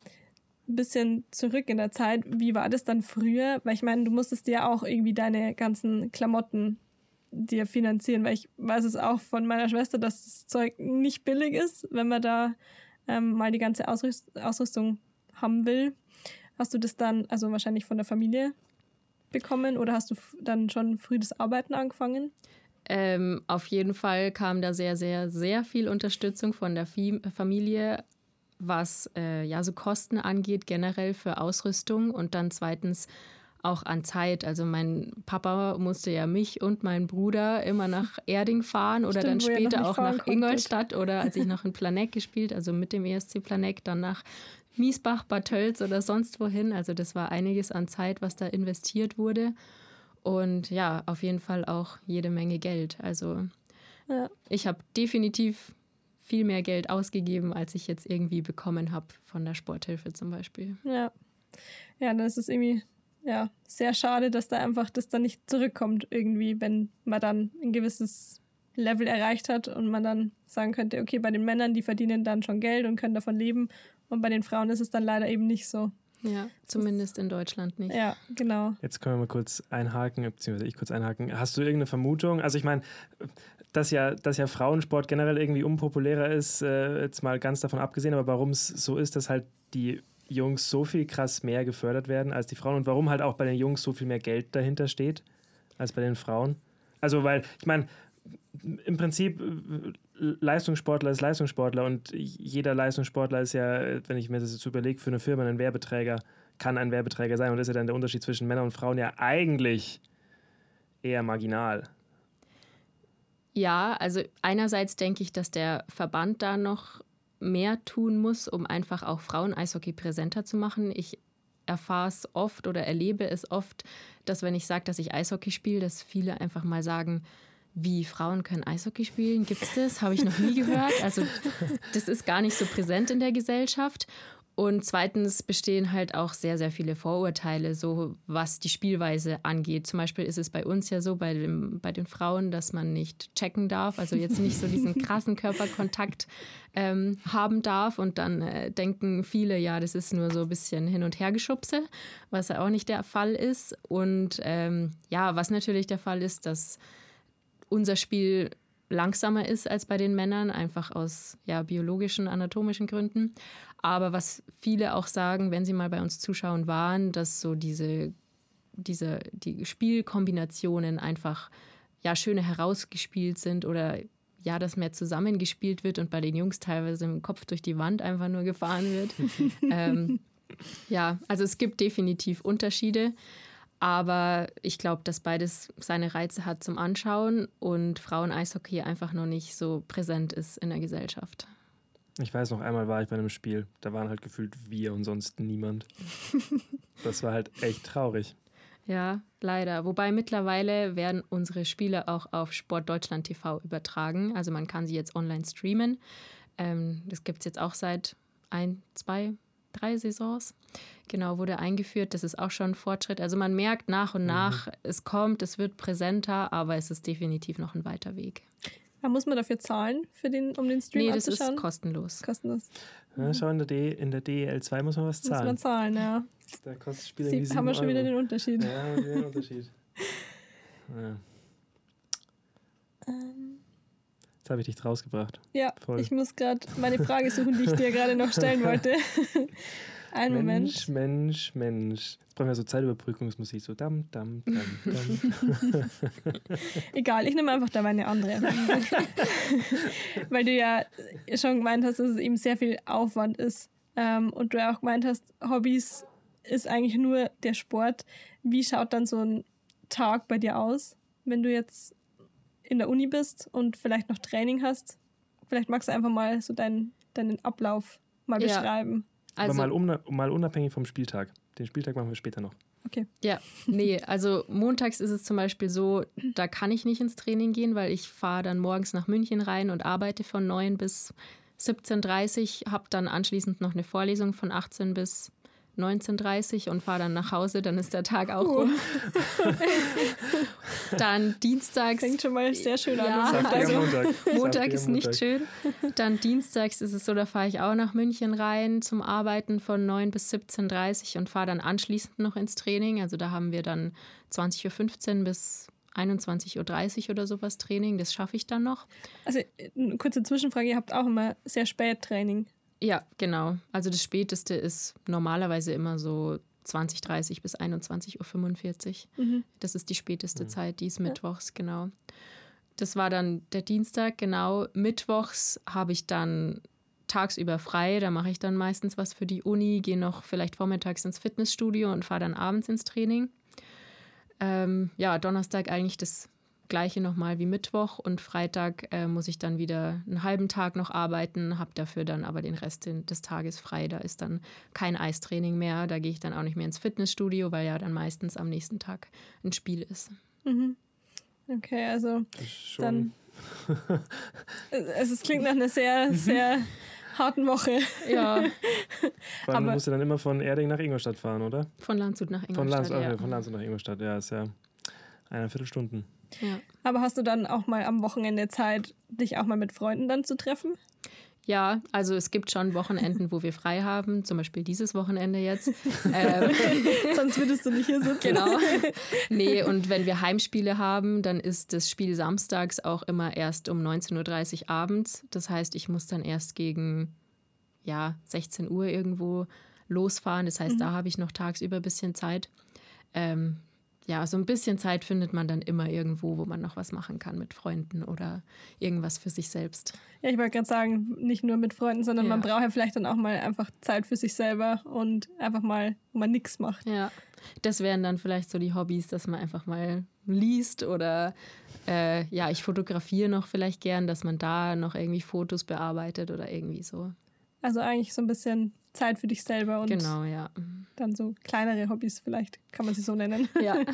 ein bisschen zurück in der Zeit. Wie war das dann früher? Weil ich meine, du musstest dir auch irgendwie deine ganzen Klamotten dir finanzieren, weil ich weiß es auch von meiner Schwester, dass das Zeug nicht billig ist, wenn man da ähm, mal die ganze Ausrüst Ausrüstung haben will. Hast du das dann, also wahrscheinlich von der Familie bekommen oder hast du dann schon früh das Arbeiten angefangen? Ähm, auf jeden Fall kam da sehr, sehr, sehr viel Unterstützung von der Familie, was äh, ja so Kosten angeht, generell für Ausrüstung und dann zweitens auch an Zeit. Also mein Papa musste ja mich und meinen Bruder immer nach Erding fahren oder Stimmt, dann später auch nach konntet. Ingolstadt oder als ich noch in Planeck gespielt, also mit dem ESC Planeck, dann nach Miesbach, Bad Tölz oder sonst wohin. Also das war einiges an Zeit, was da investiert wurde. Und ja, auf jeden Fall auch jede Menge Geld. Also ja. ich habe definitiv viel mehr Geld ausgegeben, als ich jetzt irgendwie bekommen habe von der Sporthilfe zum Beispiel. Ja. Ja, das ist irgendwie ja, sehr schade, dass da einfach das dann nicht zurückkommt irgendwie, wenn man dann ein gewisses Level erreicht hat und man dann sagen könnte, okay, bei den Männern, die verdienen dann schon Geld und können davon leben und bei den Frauen ist es dann leider eben nicht so. Ja, zumindest in Deutschland nicht. Ja, genau. Jetzt können wir mal kurz einhaken, beziehungsweise ich kurz einhaken. Hast du irgendeine Vermutung? Also ich meine, dass ja, dass ja Frauensport generell irgendwie unpopulärer ist, äh, jetzt mal ganz davon abgesehen, aber warum es so ist, dass halt die Jungs so viel krass mehr gefördert werden als die Frauen und warum halt auch bei den Jungs so viel mehr Geld dahinter steht als bei den Frauen. Also weil, ich meine, im Prinzip Leistungssportler ist Leistungssportler und jeder Leistungssportler ist ja, wenn ich mir das jetzt überlege, für eine Firma ein Werbeträger, kann ein Werbeträger sein und das ist ja dann der Unterschied zwischen Männern und Frauen ja eigentlich eher marginal. Ja, also einerseits denke ich, dass der Verband da noch mehr tun muss, um einfach auch Frauen-Eishockey präsenter zu machen. Ich erfahre es oft oder erlebe es oft, dass wenn ich sage, dass ich Eishockey spiele, dass viele einfach mal sagen, wie Frauen können Eishockey spielen, gibt es das? Habe ich noch nie gehört. Also das ist gar nicht so präsent in der Gesellschaft. Und zweitens bestehen halt auch sehr, sehr viele Vorurteile, so was die Spielweise angeht. Zum Beispiel ist es bei uns ja so, bei, dem, bei den Frauen, dass man nicht checken darf, also jetzt nicht so diesen krassen Körperkontakt ähm, haben darf. Und dann äh, denken viele, ja, das ist nur so ein bisschen hin und her geschubse, was ja auch nicht der Fall ist. Und ähm, ja, was natürlich der Fall ist, dass unser Spiel langsamer ist als bei den Männern, einfach aus ja, biologischen, anatomischen Gründen. Aber was viele auch sagen, wenn sie mal bei uns zuschauen waren, dass so diese, diese die Spielkombinationen einfach ja schöner herausgespielt sind oder ja, dass mehr zusammengespielt wird und bei den Jungs teilweise im Kopf durch die Wand einfach nur gefahren wird. [LAUGHS] ähm, ja, also es gibt definitiv Unterschiede. Aber ich glaube, dass beides seine Reize hat zum Anschauen und Frauen-Eishockey einfach noch nicht so präsent ist in der Gesellschaft. Ich weiß noch, einmal war ich bei einem Spiel, da waren halt gefühlt wir und sonst niemand. [LAUGHS] das war halt echt traurig. Ja, leider. Wobei mittlerweile werden unsere Spiele auch auf Sport Deutschland TV übertragen. Also man kann sie jetzt online streamen. Ähm, das gibt es jetzt auch seit ein, zwei, drei Saisons. Genau, wurde eingeführt. Das ist auch schon ein Fortschritt. Also man merkt nach und mhm. nach, es kommt, es wird präsenter, aber es ist definitiv noch ein weiter Weg. Ja, muss man dafür zahlen, für den, um den Stream nee, das ist kostenlos. Kostenlos. Ja, schau, in der, D, in der DEL2 muss man was zahlen. Muss man zahlen, ja. Da kostet Spiel Sie, haben wir schon wieder den Unterschied. Ja, den Unterschied. [LAUGHS] ja. Ähm. Jetzt habe ich dich rausgebracht. Ja, Voll. ich muss gerade meine Frage suchen, die ich dir gerade noch stellen [LAUGHS] wollte. [LAUGHS] Ein Mensch, Moment. Mensch, Mensch. Jetzt brauchen wir so Zeitüberbrückungsmusik, so dam, dam, dam, dam. [LAUGHS] Egal, ich nehme einfach da meine andere. [LAUGHS] Weil du ja schon gemeint hast, dass es eben sehr viel Aufwand ist. Ähm, und du ja auch gemeint hast, Hobbys ist eigentlich nur der Sport. Wie schaut dann so ein Tag bei dir aus, wenn du jetzt in der Uni bist und vielleicht noch Training hast? Vielleicht magst du einfach mal so deinen, deinen Ablauf mal ja. beschreiben. Also, Aber mal, um, mal unabhängig vom Spieltag. Den Spieltag machen wir später noch. Okay. Ja, nee, also montags ist es zum Beispiel so, da kann ich nicht ins Training gehen, weil ich fahre dann morgens nach München rein und arbeite von 9 bis 17.30 Uhr, habe dann anschließend noch eine Vorlesung von 18 bis 19.30 Uhr und fahre dann nach Hause, dann ist der Tag auch rum. [LAUGHS] dann dienstags. Fängt schon mal sehr schön an. Ja, also Montag, [LAUGHS] Montag ist nicht schön. Dann dienstags ist es so, da fahre ich auch nach München rein zum Arbeiten von 9 bis 17.30 Uhr und fahre dann anschließend noch ins Training. Also da haben wir dann 20.15 Uhr bis 21.30 Uhr oder sowas Training. Das schaffe ich dann noch. Also eine kurze Zwischenfrage, ihr habt auch immer sehr spät Training. Ja, genau. Also das Späteste ist normalerweise immer so 20.30 bis 21.45 Uhr. Mhm. Das ist die späteste mhm. Zeit, die ist mittwochs, genau. Das war dann der Dienstag, genau. Mittwochs habe ich dann tagsüber frei. Da mache ich dann meistens was für die Uni, gehe noch vielleicht vormittags ins Fitnessstudio und fahre dann abends ins Training. Ähm, ja, Donnerstag eigentlich das gleiche nochmal wie Mittwoch und Freitag äh, muss ich dann wieder einen halben Tag noch arbeiten, habe dafür dann aber den Rest des Tages frei. Da ist dann kein Eistraining mehr, da gehe ich dann auch nicht mehr ins Fitnessstudio, weil ja dann meistens am nächsten Tag ein Spiel ist. Mhm. Okay, also dann. es klingt nach einer sehr, mhm. sehr harten Woche. Ja. [LAUGHS] Vor allem musst du dann immer von Erding nach Ingolstadt fahren, oder? Von Landshut nach Ingolstadt. Von Landshut, ja. von Landshut nach Ingolstadt, ja, ist ja eine Viertelstunde. Ja. Aber hast du dann auch mal am Wochenende Zeit, dich auch mal mit Freunden dann zu treffen? Ja, also es gibt schon Wochenenden, wo wir frei haben, zum Beispiel dieses Wochenende jetzt. [LAUGHS] ähm, [LAUGHS] Sonst würdest du nicht hier sitzen. Genau. [LAUGHS] Nee, und wenn wir Heimspiele haben, dann ist das Spiel samstags auch immer erst um 19.30 Uhr abends. Das heißt, ich muss dann erst gegen ja, 16 Uhr irgendwo losfahren. Das heißt, mhm. da habe ich noch tagsüber ein bisschen Zeit. Ähm, ja, so ein bisschen Zeit findet man dann immer irgendwo, wo man noch was machen kann mit Freunden oder irgendwas für sich selbst. Ja, ich wollte gerade sagen, nicht nur mit Freunden, sondern ja. man braucht ja vielleicht dann auch mal einfach Zeit für sich selber und einfach mal, wo man nichts macht. Ja, das wären dann vielleicht so die Hobbys, dass man einfach mal liest oder äh, ja, ich fotografiere noch vielleicht gern, dass man da noch irgendwie Fotos bearbeitet oder irgendwie so. Also eigentlich so ein bisschen Zeit für dich selber und genau, ja. dann so kleinere Hobbys vielleicht, kann man sie so nennen. [LAUGHS] Ja. [LAUGHS]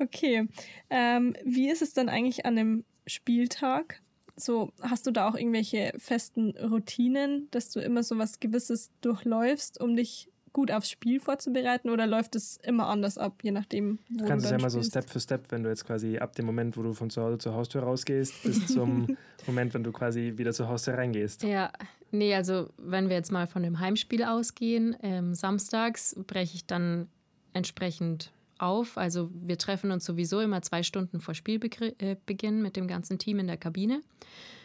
Okay. Ähm, wie ist es dann eigentlich an einem Spieltag? So, hast du da auch irgendwelche festen Routinen, dass du immer so was Gewisses durchläufst, um dich gut aufs Spiel vorzubereiten oder läuft es immer anders ab, je nachdem, wo du kannst es ja mal so Step für Step, wenn du jetzt quasi ab dem Moment, wo du von zu Hause zur Haustür rausgehst, bis zum [LAUGHS] Moment, wenn du quasi wieder zur Haustür reingehst. Ja, nee, also wenn wir jetzt mal von dem Heimspiel ausgehen, ähm, samstags breche ich dann entsprechend auf. Also wir treffen uns sowieso immer zwei Stunden vor Spielbeginn mit dem ganzen Team in der Kabine.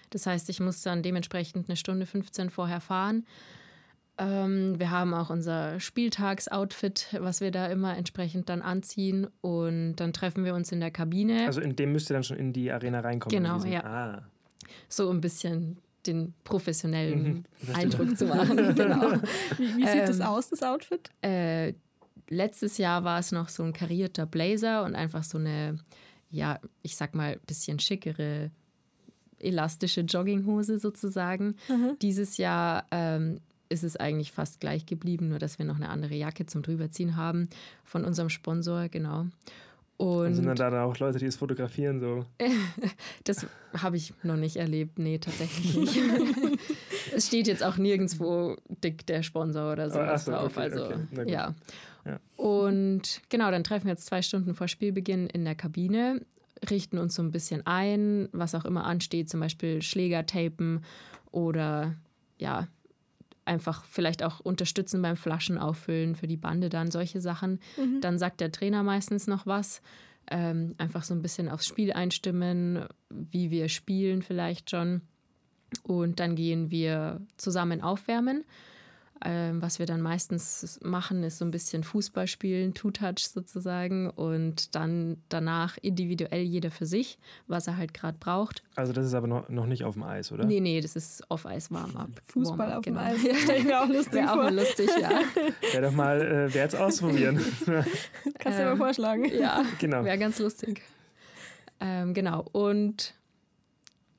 Das heißt, ich muss dann dementsprechend eine Stunde 15 vorher fahren. Ähm, wir haben auch unser Spieltagsoutfit, was wir da immer entsprechend dann anziehen. Und dann treffen wir uns in der Kabine. Also in dem müsst ihr dann schon in die Arena reinkommen. Genau, ja. Ah. So ein bisschen den professionellen mhm, Eindruck zu [LAUGHS] machen. genau. Wie, wie sieht ähm, das aus, das Outfit? Äh, letztes Jahr war es noch so ein karierter Blazer und einfach so eine, ja, ich sag mal, bisschen schickere, elastische Jogginghose sozusagen. Mhm. Dieses Jahr ähm, ist es eigentlich fast gleich geblieben, nur dass wir noch eine andere Jacke zum Drüberziehen haben von unserem Sponsor, genau. Und, und sind dann da auch Leute, die es fotografieren so? [LAUGHS] das habe ich noch nicht erlebt, nee, tatsächlich nicht. [LAUGHS] es steht jetzt auch nirgendwo dick der Sponsor oder sowas so, drauf, okay, also okay. ja. ja. Und genau, dann treffen wir jetzt zwei Stunden vor Spielbeginn in der Kabine, richten uns so ein bisschen ein, was auch immer ansteht, zum Beispiel Schläger tapen oder ja, einfach vielleicht auch unterstützen beim Flaschen auffüllen für die Bande dann, solche Sachen. Mhm. Dann sagt der Trainer meistens noch was. Ähm, einfach so ein bisschen aufs Spiel einstimmen, wie wir spielen vielleicht schon. Und dann gehen wir zusammen aufwärmen. Ähm, was wir dann meistens machen, ist so ein bisschen Fußball spielen, Two-Touch sozusagen und dann danach individuell jeder für sich, was er halt gerade braucht. Also das ist aber noch, noch nicht auf dem Eis, oder? Nee, nee, das ist auf Eis warm-up. Fußball warm auf genau. dem Eis, ja, stelle ich mir auch lustig Wäre auch mal lustig, ja. [LAUGHS] Wäre doch mal, äh, wer jetzt ausprobieren. [LAUGHS] Kannst du ähm, mal vorschlagen. Ja, genau. wäre ganz lustig. Ähm, genau, und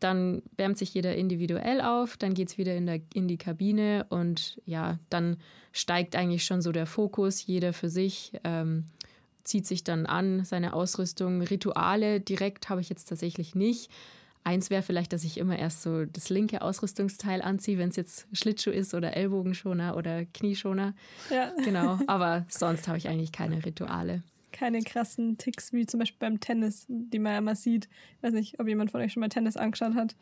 dann wärmt sich jeder individuell auf, dann geht es wieder in, der, in die Kabine und ja, dann steigt eigentlich schon so der Fokus, jeder für sich, ähm, zieht sich dann an, seine Ausrüstung. Rituale direkt habe ich jetzt tatsächlich nicht. Eins wäre vielleicht, dass ich immer erst so das linke Ausrüstungsteil anziehe, wenn es jetzt Schlittschuh ist oder Ellbogenschoner oder Knieschoner. Ja. Genau, aber sonst habe ich eigentlich keine Rituale keine krassen Ticks wie zum Beispiel beim Tennis, die man ja immer sieht. Ich weiß nicht, ob jemand von euch schon mal Tennis angeschaut hat.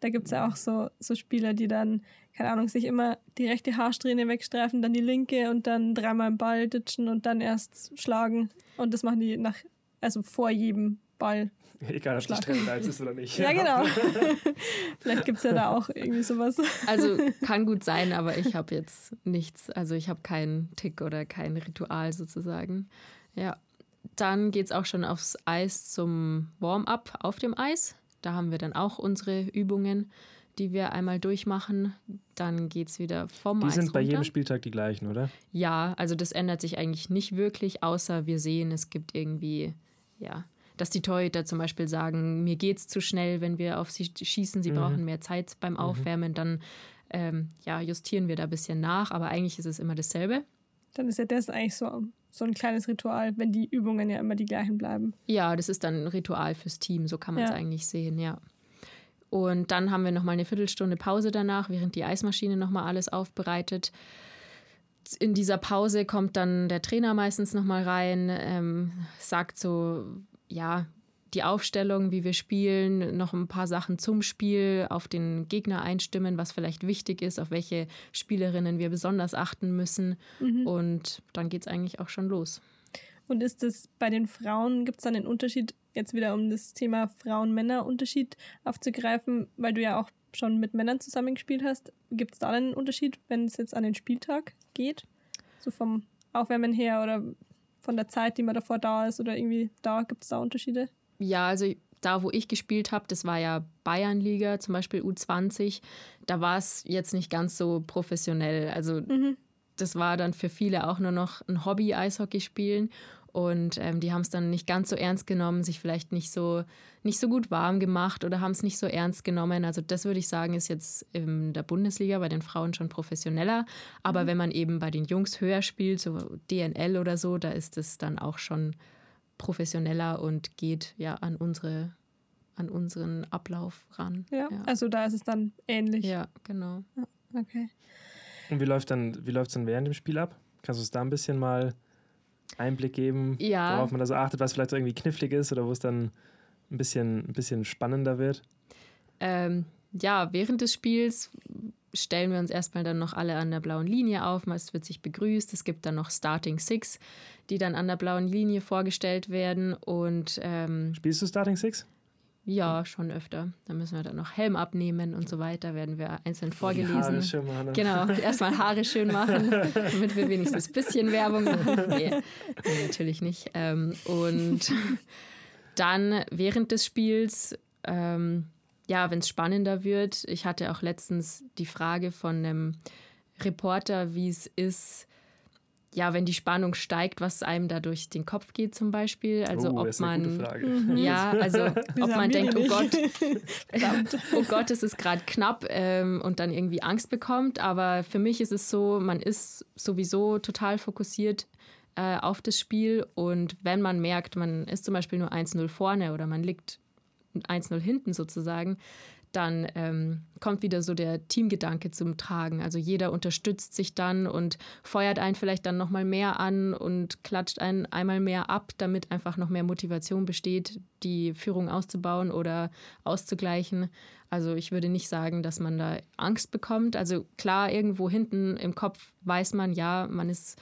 Da gibt es ja auch so, so Spieler, die dann, keine Ahnung, sich immer die rechte Haarsträhne wegstreifen, dann die linke und dann dreimal im Ball ditchen und dann erst schlagen. Und das machen die nach, also vor jedem Ball. [LAUGHS] Egal, ob die Strähne da ist oder nicht. ja, genau. [LAUGHS] Vielleicht gibt es ja da auch irgendwie sowas. Also [LAUGHS] kann gut sein, aber ich habe jetzt nichts. Also ich habe keinen Tick oder kein Ritual sozusagen. Ja. Dann geht es auch schon aufs Eis zum Warm-up auf dem Eis. Da haben wir dann auch unsere Übungen, die wir einmal durchmachen. Dann geht es wieder vom die Eis. Die sind bei jedem Spieltag die gleichen, oder? Ja, also das ändert sich eigentlich nicht wirklich, außer wir sehen, es gibt irgendwie, ja, dass die Torhüter zum Beispiel sagen, mir geht es zu schnell, wenn wir auf sie schießen, sie mhm. brauchen mehr Zeit beim mhm. Aufwärmen, dann ähm, ja, justieren wir da ein bisschen nach, aber eigentlich ist es immer dasselbe. Dann ist ja das eigentlich so so ein kleines Ritual, wenn die Übungen ja immer die gleichen bleiben. Ja, das ist dann ein Ritual fürs Team, so kann man es ja. eigentlich sehen, ja. Und dann haben wir nochmal eine Viertelstunde Pause danach, während die Eismaschine nochmal alles aufbereitet. In dieser Pause kommt dann der Trainer meistens nochmal rein, ähm, sagt so, ja, die Aufstellung, wie wir spielen, noch ein paar Sachen zum Spiel, auf den Gegner einstimmen, was vielleicht wichtig ist, auf welche Spielerinnen wir besonders achten müssen. Mhm. Und dann geht es eigentlich auch schon los. Und ist es bei den Frauen, gibt es dann den Unterschied, jetzt wieder um das Thema Frauen-Männer-Unterschied aufzugreifen, weil du ja auch schon mit Männern zusammengespielt hast. Gibt es da einen Unterschied, wenn es jetzt an den Spieltag geht? So vom Aufwärmen her oder von der Zeit, die man davor da ist oder irgendwie da gibt es da Unterschiede? Ja, also da, wo ich gespielt habe, das war ja Bayernliga, zum Beispiel U20, da war es jetzt nicht ganz so professionell. Also mhm. das war dann für viele auch nur noch ein Hobby, Eishockey spielen. Und ähm, die haben es dann nicht ganz so ernst genommen, sich vielleicht nicht so, nicht so gut warm gemacht oder haben es nicht so ernst genommen. Also das würde ich sagen, ist jetzt in der Bundesliga bei den Frauen schon professioneller. Aber mhm. wenn man eben bei den Jungs höher spielt, so DNL oder so, da ist es dann auch schon professioneller und geht ja an unsere an unseren Ablauf ran. Ja, ja. also da ist es dann ähnlich. Ja, genau. Ja, okay. Und wie läuft dann, wie läuft es dann während dem Spiel ab? Kannst du es da ein bisschen mal Einblick geben, ja. worauf man da so achtet, was vielleicht irgendwie knifflig ist oder wo es dann ein bisschen, ein bisschen spannender wird? Ähm, ja, während des Spiels stellen wir uns erstmal dann noch alle an der blauen Linie auf. Meist wird sich begrüßt. Es gibt dann noch Starting Six, die dann an der blauen Linie vorgestellt werden. Und ähm, spielst du Starting Six? Ja, schon öfter. Da müssen wir dann noch Helm abnehmen und so weiter, werden wir einzeln vorgelesen. Die Haare schön machen. Genau, erstmal Haare schön machen, [LAUGHS] damit wir wenigstens ein bisschen Werbung machen. Nee, nee natürlich nicht. Ähm, und dann während des Spiels, ähm, ja, wenn es spannender wird, ich hatte auch letztens die Frage von einem Reporter, wie es ist, ja, wenn die Spannung steigt, was einem da durch den Kopf geht zum Beispiel. Also oh, ob man mhm. ja, also [LAUGHS] ob man denkt, oh Gott, [LAUGHS] [LAUGHS] oh Gott, es ist gerade knapp ähm, und dann irgendwie Angst bekommt. Aber für mich ist es so, man ist sowieso total fokussiert äh, auf das Spiel und wenn man merkt, man ist zum Beispiel nur 1-0 vorne oder man liegt 1-0 hinten sozusagen, dann ähm, kommt wieder so der Teamgedanke zum Tragen. Also jeder unterstützt sich dann und feuert einen vielleicht dann nochmal mehr an und klatscht einen einmal mehr ab, damit einfach noch mehr Motivation besteht, die Führung auszubauen oder auszugleichen. Also ich würde nicht sagen, dass man da Angst bekommt. Also klar, irgendwo hinten im Kopf weiß man, ja, man ist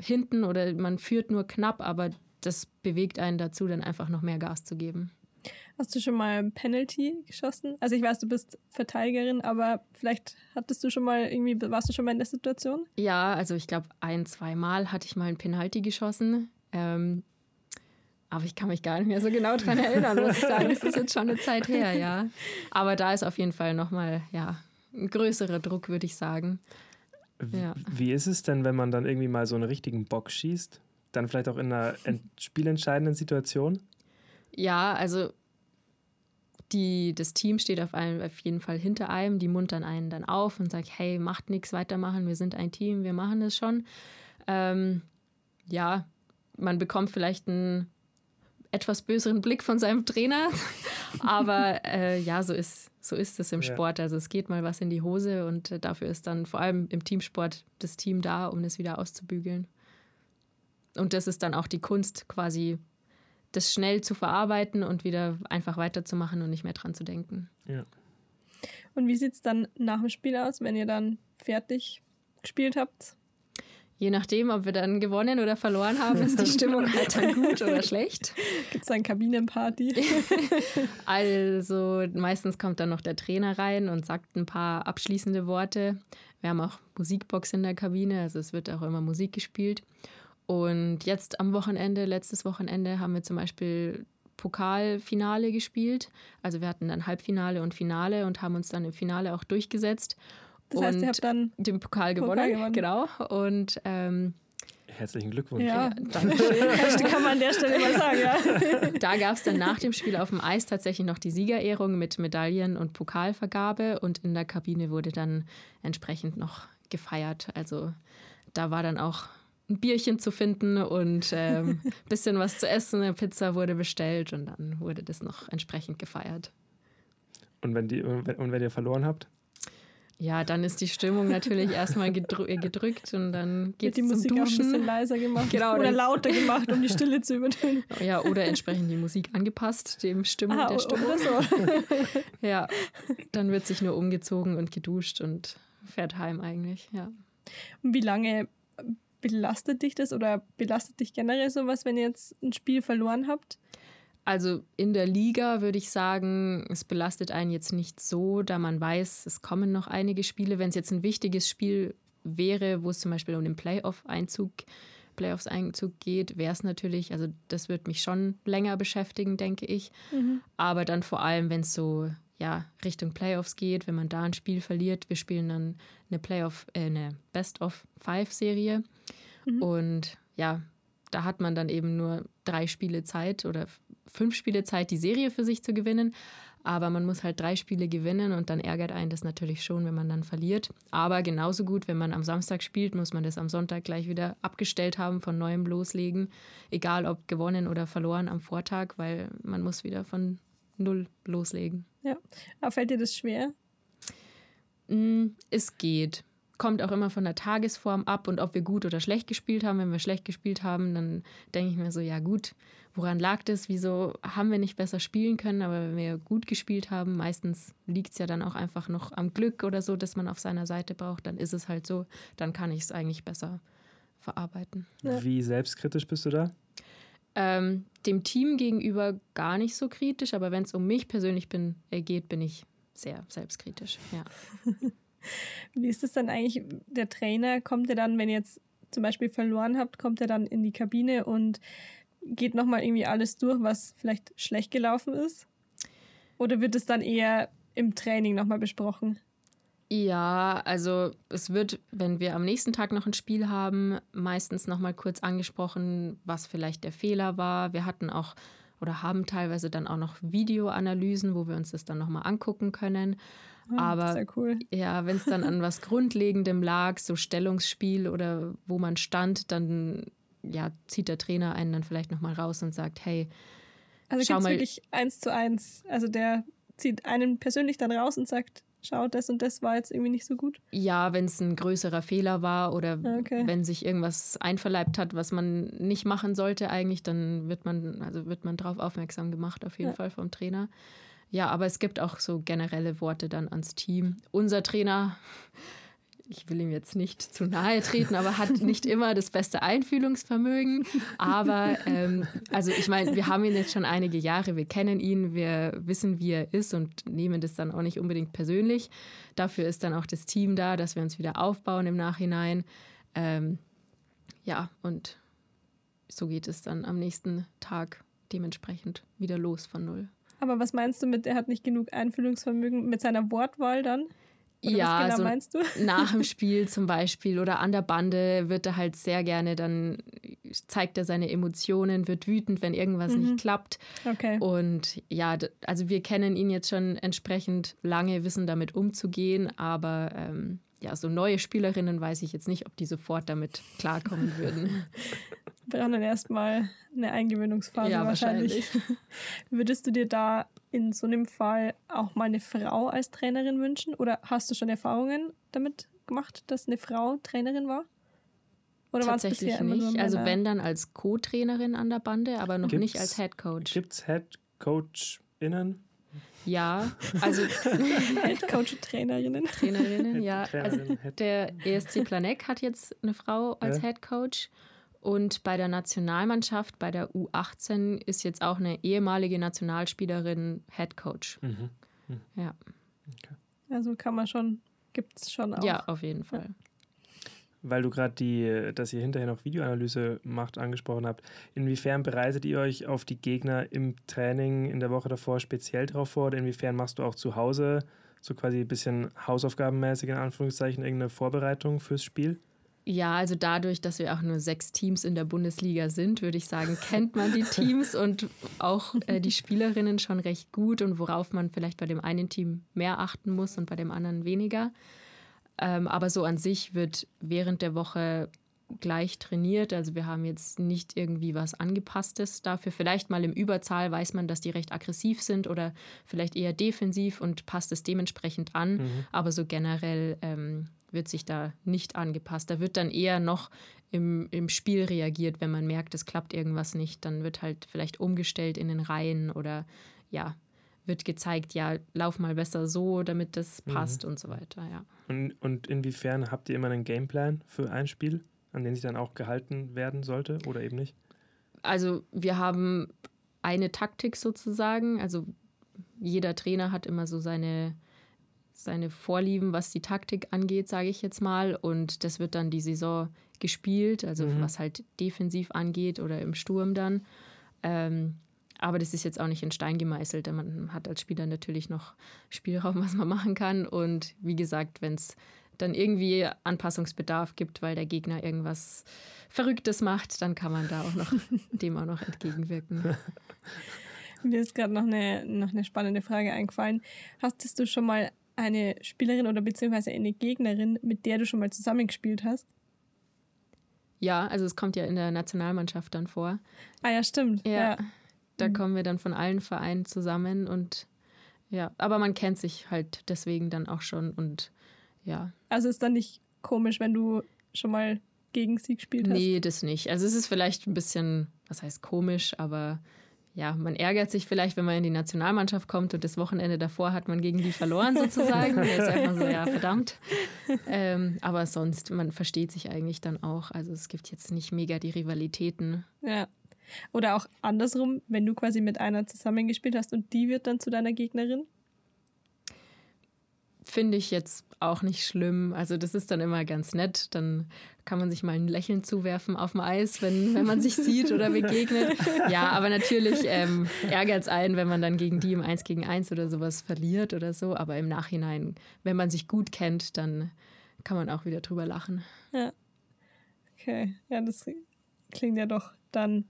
hinten oder man führt nur knapp, aber das bewegt einen dazu, dann einfach noch mehr Gas zu geben. Hast du schon mal ein Penalty geschossen? Also ich weiß, du bist Verteidigerin, aber vielleicht hattest du schon mal irgendwie, warst du schon mal in der Situation? Ja, also ich glaube ein, zwei Mal hatte ich mal ein Penalty geschossen. Ähm, aber ich kann mich gar nicht mehr so genau daran [LAUGHS] erinnern, muss ich sagen. Das ist jetzt schon eine Zeit her, ja. Aber da ist auf jeden Fall nochmal, ja, ein größerer Druck, würde ich sagen. Ja. Wie ist es denn, wenn man dann irgendwie mal so einen richtigen Bock schießt? Dann vielleicht auch in einer spielentscheidenden Situation? Ja, also die, das Team steht auf, einem, auf jeden Fall hinter einem, die muntern einen dann auf und sagt, hey, macht nichts, weitermachen, wir sind ein Team, wir machen das schon. Ähm, ja, man bekommt vielleicht einen etwas böseren Blick von seinem Trainer, [LAUGHS] aber äh, ja, so ist, so ist es im ja. Sport. Also es geht mal was in die Hose und äh, dafür ist dann vor allem im Teamsport das Team da, um das wieder auszubügeln. Und das ist dann auch die Kunst, quasi das schnell zu verarbeiten und wieder einfach weiterzumachen und nicht mehr dran zu denken. Ja. Und wie sieht es dann nach dem Spiel aus, wenn ihr dann fertig gespielt habt? Je nachdem, ob wir dann gewonnen oder verloren haben, ist die [LAUGHS] Stimmung halt dann gut oder schlecht. Gibt es dann Kabinenparty? [LAUGHS] also meistens kommt dann noch der Trainer rein und sagt ein paar abschließende Worte. Wir haben auch Musikbox in der Kabine, also es wird auch immer Musik gespielt. Und jetzt am Wochenende, letztes Wochenende, haben wir zum Beispiel Pokalfinale gespielt. Also wir hatten dann Halbfinale und Finale und haben uns dann im Finale auch durchgesetzt. Das heißt, ihr habt dann den Pokal gewonnen, Pokal gewonnen. genau. Und ähm, Herzlichen Glückwunsch. Ja, danke. [LAUGHS] kann man an der Stelle mal sagen, ja. [LAUGHS] Da gab es dann nach dem Spiel auf dem Eis tatsächlich noch die Siegerehrung mit Medaillen und Pokalvergabe und in der Kabine wurde dann entsprechend noch gefeiert. Also da war dann auch ein Bierchen zu finden und ein ähm, [LAUGHS] bisschen was zu essen. Eine Pizza wurde bestellt und dann wurde das noch entsprechend gefeiert. Und wenn, die, und wenn ihr verloren habt? Ja, dann ist die Stimmung natürlich erstmal gedrü gedrückt und dann geht es zum Musik Duschen. Auch ein bisschen leiser gemacht genau, oder lauter gemacht, um die Stille zu übertönen. [LAUGHS] Ja, oder entsprechend die Musik angepasst, dem Stimmung ah, der Stimmung. Oder so. [LAUGHS] ja, dann wird sich nur umgezogen und geduscht und fährt heim eigentlich, ja. Und wie lange belastet dich das oder belastet dich generell sowas, wenn ihr jetzt ein Spiel verloren habt? Also in der Liga würde ich sagen, es belastet einen jetzt nicht so, da man weiß, es kommen noch einige Spiele. Wenn es jetzt ein wichtiges Spiel wäre, wo es zum Beispiel um den Playoff-Einzug, Playoffs-Einzug geht, wäre es natürlich, also das wird mich schon länger beschäftigen, denke ich. Mhm. Aber dann vor allem, wenn es so ja, Richtung Playoffs geht, wenn man da ein Spiel verliert, wir spielen dann eine Playoff, äh, eine Best-of-Five-Serie. Mhm. Und ja, da hat man dann eben nur drei Spiele Zeit oder fünf Spiele Zeit, die Serie für sich zu gewinnen. Aber man muss halt drei Spiele gewinnen und dann ärgert einen das natürlich schon, wenn man dann verliert. Aber genauso gut, wenn man am Samstag spielt, muss man das am Sonntag gleich wieder abgestellt haben, von neuem loslegen. Egal ob gewonnen oder verloren am Vortag, weil man muss wieder von null loslegen. Ja. Aber fällt dir das schwer? Mm, es geht kommt auch immer von der Tagesform ab und ob wir gut oder schlecht gespielt haben. Wenn wir schlecht gespielt haben, dann denke ich mir so, ja gut, woran lag das? Wieso haben wir nicht besser spielen können? Aber wenn wir gut gespielt haben, meistens liegt es ja dann auch einfach noch am Glück oder so, dass man auf seiner Seite braucht. Dann ist es halt so, dann kann ich es eigentlich besser verarbeiten. Ja. Wie selbstkritisch bist du da? Ähm, dem Team gegenüber gar nicht so kritisch, aber wenn es um mich persönlich bin, äh, geht, bin ich sehr selbstkritisch. Ja. Wie ist es dann eigentlich? Der Trainer kommt ja dann, wenn ihr jetzt zum Beispiel verloren habt, kommt er dann in die Kabine und geht nochmal irgendwie alles durch, was vielleicht schlecht gelaufen ist? Oder wird es dann eher im Training nochmal besprochen? Ja, also es wird, wenn wir am nächsten Tag noch ein Spiel haben, meistens nochmal kurz angesprochen, was vielleicht der Fehler war. Wir hatten auch oder haben teilweise dann auch noch Videoanalysen, wo wir uns das dann nochmal angucken können. Ah, Aber cool. ja, wenn es dann an was Grundlegendem lag, so Stellungsspiel oder wo man stand, dann ja, zieht der Trainer einen dann vielleicht nochmal raus und sagt, hey, also schau mal. wirklich eins zu eins. Also der zieht einen persönlich dann raus und sagt, schau, das und das war jetzt irgendwie nicht so gut? Ja, wenn es ein größerer Fehler war oder ah, okay. wenn sich irgendwas einverleibt hat, was man nicht machen sollte eigentlich, dann wird man, also wird man darauf aufmerksam gemacht, auf jeden ja. Fall vom Trainer. Ja, aber es gibt auch so generelle Worte dann ans Team. Unser Trainer, ich will ihm jetzt nicht zu nahe treten, aber hat nicht immer das beste Einfühlungsvermögen. Aber ähm, also ich meine, wir haben ihn jetzt schon einige Jahre, wir kennen ihn, wir wissen, wie er ist und nehmen das dann auch nicht unbedingt persönlich. Dafür ist dann auch das Team da, dass wir uns wieder aufbauen im Nachhinein. Ähm, ja, und so geht es dann am nächsten Tag dementsprechend wieder los von null. Aber was meinst du mit, er hat nicht genug Einfühlungsvermögen mit seiner Wortwahl dann? Oder ja, genau so meinst du? [LAUGHS] nach dem Spiel zum Beispiel oder an der Bande wird er halt sehr gerne, dann zeigt er seine Emotionen, wird wütend, wenn irgendwas mhm. nicht klappt. Okay. Und ja, also wir kennen ihn jetzt schon entsprechend lange, wissen damit umzugehen, aber ähm, ja, so neue Spielerinnen weiß ich jetzt nicht, ob die sofort damit klarkommen würden. [LAUGHS] brauchen dann erstmal eine Eingewöhnungsphase ja, wahrscheinlich. wahrscheinlich. [LAUGHS] Würdest du dir da in so einem Fall auch mal eine Frau als Trainerin wünschen? Oder hast du schon Erfahrungen damit gemacht, dass eine Frau Trainerin war? Oder Tatsächlich nicht. Also wenn dann als Co-Trainerin an der Bande, aber noch gibt's, nicht als Head Coach. Gibt es Head Coach-Innen? Ja, also Head [LAUGHS] Coach Trainerinnen. Trainerinnen, ja. Also der ESC Planek hat jetzt eine Frau als ja. Head Coach und bei der Nationalmannschaft, bei der U18, ist jetzt auch eine ehemalige Nationalspielerin Head Coach. Mhm. Mhm. Ja. Okay. Also kann man schon, gibt es schon auch. Ja, auf jeden Fall. Weil du gerade die, dass ihr hinterher noch Videoanalyse macht, angesprochen habt. Inwiefern bereitet ihr euch auf die Gegner im Training in der Woche davor speziell drauf vor? Oder inwiefern machst du auch zu Hause so quasi ein bisschen hausaufgabenmäßig in Anführungszeichen irgendeine Vorbereitung fürs Spiel? Ja, also dadurch, dass wir auch nur sechs Teams in der Bundesliga sind, würde ich sagen, kennt man die Teams und auch äh, die Spielerinnen schon recht gut und worauf man vielleicht bei dem einen Team mehr achten muss und bei dem anderen weniger. Ähm, aber so an sich wird während der Woche gleich trainiert. Also wir haben jetzt nicht irgendwie was Angepasstes dafür. Vielleicht mal im Überzahl weiß man, dass die recht aggressiv sind oder vielleicht eher defensiv und passt es dementsprechend an. Mhm. Aber so generell ähm, wird sich da nicht angepasst. Da wird dann eher noch im, im Spiel reagiert, wenn man merkt, es klappt irgendwas nicht. Dann wird halt vielleicht umgestellt in den Reihen oder ja, wird gezeigt, ja, lauf mal besser so, damit das mhm. passt mhm. und so weiter, ja. Und, und inwiefern habt ihr immer einen Gameplan für ein Spiel, an den sich dann auch gehalten werden sollte oder eben nicht? Also wir haben eine Taktik sozusagen, also jeder Trainer hat immer so seine seine Vorlieben, was die Taktik angeht, sage ich jetzt mal. Und das wird dann die Saison gespielt, also mhm. was halt defensiv angeht oder im Sturm dann. Ähm, aber das ist jetzt auch nicht in Stein gemeißelt. Man hat als Spieler natürlich noch Spielraum, [LAUGHS] was man machen kann. Und wie gesagt, wenn es dann irgendwie Anpassungsbedarf gibt, weil der Gegner irgendwas Verrücktes macht, dann kann man da auch noch [LAUGHS] dem auch noch entgegenwirken. [LAUGHS] Mir ist gerade noch eine, noch eine spannende Frage eingefallen. Hast du schon mal eine Spielerin oder beziehungsweise eine Gegnerin, mit der du schon mal zusammengespielt hast? Ja, also es kommt ja in der Nationalmannschaft dann vor. Ah ja, stimmt. Ja. ja. Da mhm. kommen wir dann von allen Vereinen zusammen und ja, aber man kennt sich halt deswegen dann auch schon und ja. Also ist dann nicht komisch, wenn du schon mal gegen sie gespielt hast? Nee, das nicht. Also es ist vielleicht ein bisschen, was heißt komisch, aber ja, man ärgert sich vielleicht, wenn man in die Nationalmannschaft kommt und das Wochenende davor hat man gegen die verloren sozusagen. [LAUGHS] da ist einfach so, ja, verdammt. Ähm, aber sonst, man versteht sich eigentlich dann auch. Also es gibt jetzt nicht mega die Rivalitäten. Ja. Oder auch andersrum, wenn du quasi mit einer zusammengespielt hast und die wird dann zu deiner Gegnerin? Finde ich jetzt auch nicht schlimm. Also das ist dann immer ganz nett. Dann kann man sich mal ein Lächeln zuwerfen auf dem Eis, wenn, wenn man sich sieht oder begegnet. [LAUGHS] Ja, aber natürlich ähm, ärgert es einen, wenn man dann gegen die im Eins gegen Eins oder sowas verliert oder so. Aber im Nachhinein, wenn man sich gut kennt, dann kann man auch wieder drüber lachen. Ja. Okay. Ja, das klingt ja doch dann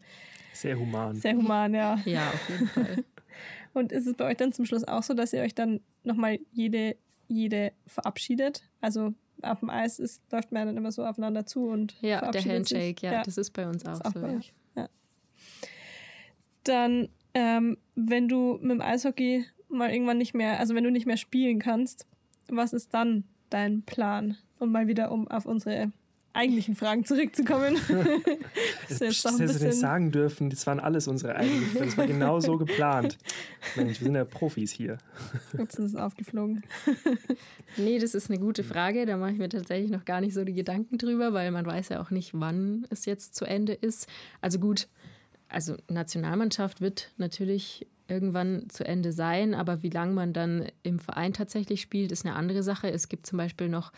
sehr human. Sehr human, ja. [LAUGHS] Ja, auf jeden Fall. [LAUGHS] Und ist es bei euch dann zum Schluss auch so, dass ihr euch dann nochmal jede, jede verabschiedet? Also auf dem Eis ist, läuft man dann immer so aufeinander zu und Ja, der Handshake, ja, ja, das ist bei uns auch, auch so. Ja. ja. Dann, ähm, wenn du mit dem Eishockey mal irgendwann nicht mehr, also wenn du nicht mehr spielen kannst, was ist dann dein Plan? Und mal wieder, um auf unsere eigentlichen Fragen zurückzukommen. [LAUGHS] das ist jetzt hättest du nicht sagen dürfen, das waren alles unsere eigentlichen Das war genau so geplant. [LAUGHS] Mensch, wir sind ja Profis hier. Jetzt ist es aufgeflogen. [LAUGHS] nee, das ist eine gute Frage. Da mache ich mir tatsächlich noch gar nicht so die Gedanken drüber, weil man weiß ja auch nicht, wann es jetzt zu Ende ist. Also gut, also Nationalmannschaft wird natürlich irgendwann zu Ende sein, aber wie lange man dann im Verein tatsächlich spielt, ist eine andere Sache. Es gibt zum Beispiel noch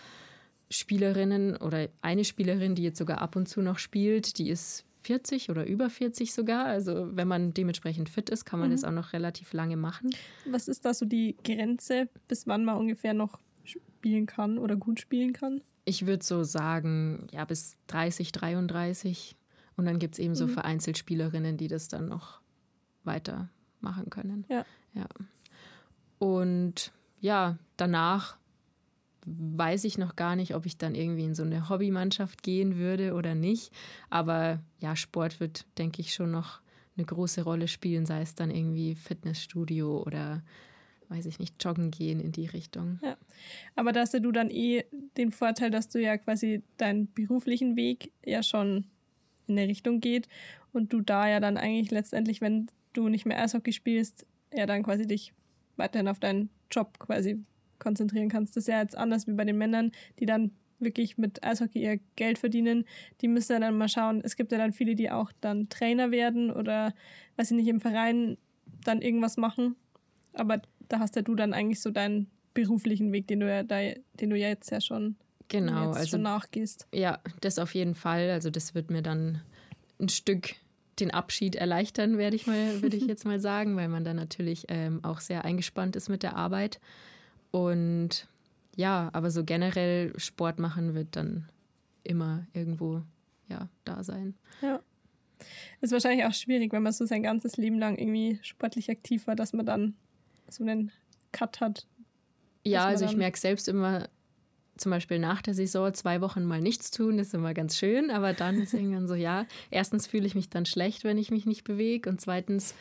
Spielerinnen oder eine Spielerin, die jetzt sogar ab und zu noch spielt, die ist 40 oder über 40 sogar. Also wenn man dementsprechend fit ist, kann man mhm. das auch noch relativ lange machen. Was ist da so die Grenze, bis wann man ungefähr noch spielen kann oder gut spielen kann? Ich würde so sagen, ja, bis 30, 33. Und dann gibt es eben mhm. so vereinzelt Spielerinnen, die das dann noch weitermachen können. Ja. ja. Und ja, danach weiß ich noch gar nicht, ob ich dann irgendwie in so eine Hobbymannschaft gehen würde oder nicht. Aber ja, Sport wird, denke ich, schon noch eine große Rolle spielen, sei es dann irgendwie Fitnessstudio oder weiß ich nicht, joggen gehen in die Richtung. Ja. Aber da hast du dann eh den Vorteil, dass du ja quasi deinen beruflichen Weg ja schon in der Richtung geht und du da ja dann eigentlich letztendlich, wenn du nicht mehr Eishockey spielst, ja dann quasi dich weiterhin auf deinen Job quasi konzentrieren kannst. Das ist ja jetzt anders wie bei den Männern, die dann wirklich mit Eishockey ihr Geld verdienen. Die müssen ja dann mal schauen. Es gibt ja dann viele, die auch dann Trainer werden oder, weiß ich nicht, im Verein dann irgendwas machen. Aber da hast ja du dann eigentlich so deinen beruflichen Weg, den du ja, da, den du ja jetzt ja schon, genau, jetzt also, schon nachgehst. Ja, das auf jeden Fall. Also das wird mir dann ein Stück den Abschied erleichtern, werde ich mal, würde ich jetzt mal sagen, weil man dann natürlich ähm, auch sehr eingespannt ist mit der Arbeit. Und ja, aber so generell Sport machen wird dann immer irgendwo ja, da sein. Ja. Ist wahrscheinlich auch schwierig, wenn man so sein ganzes Leben lang irgendwie sportlich aktiv war, dass man dann so einen Cut hat. Ja, also ich merke selbst immer, zum Beispiel nach der Saison zwei Wochen mal nichts tun, ist immer ganz schön, aber dann ist irgendwann so, ja, erstens fühle ich mich dann schlecht, wenn ich mich nicht bewege und zweitens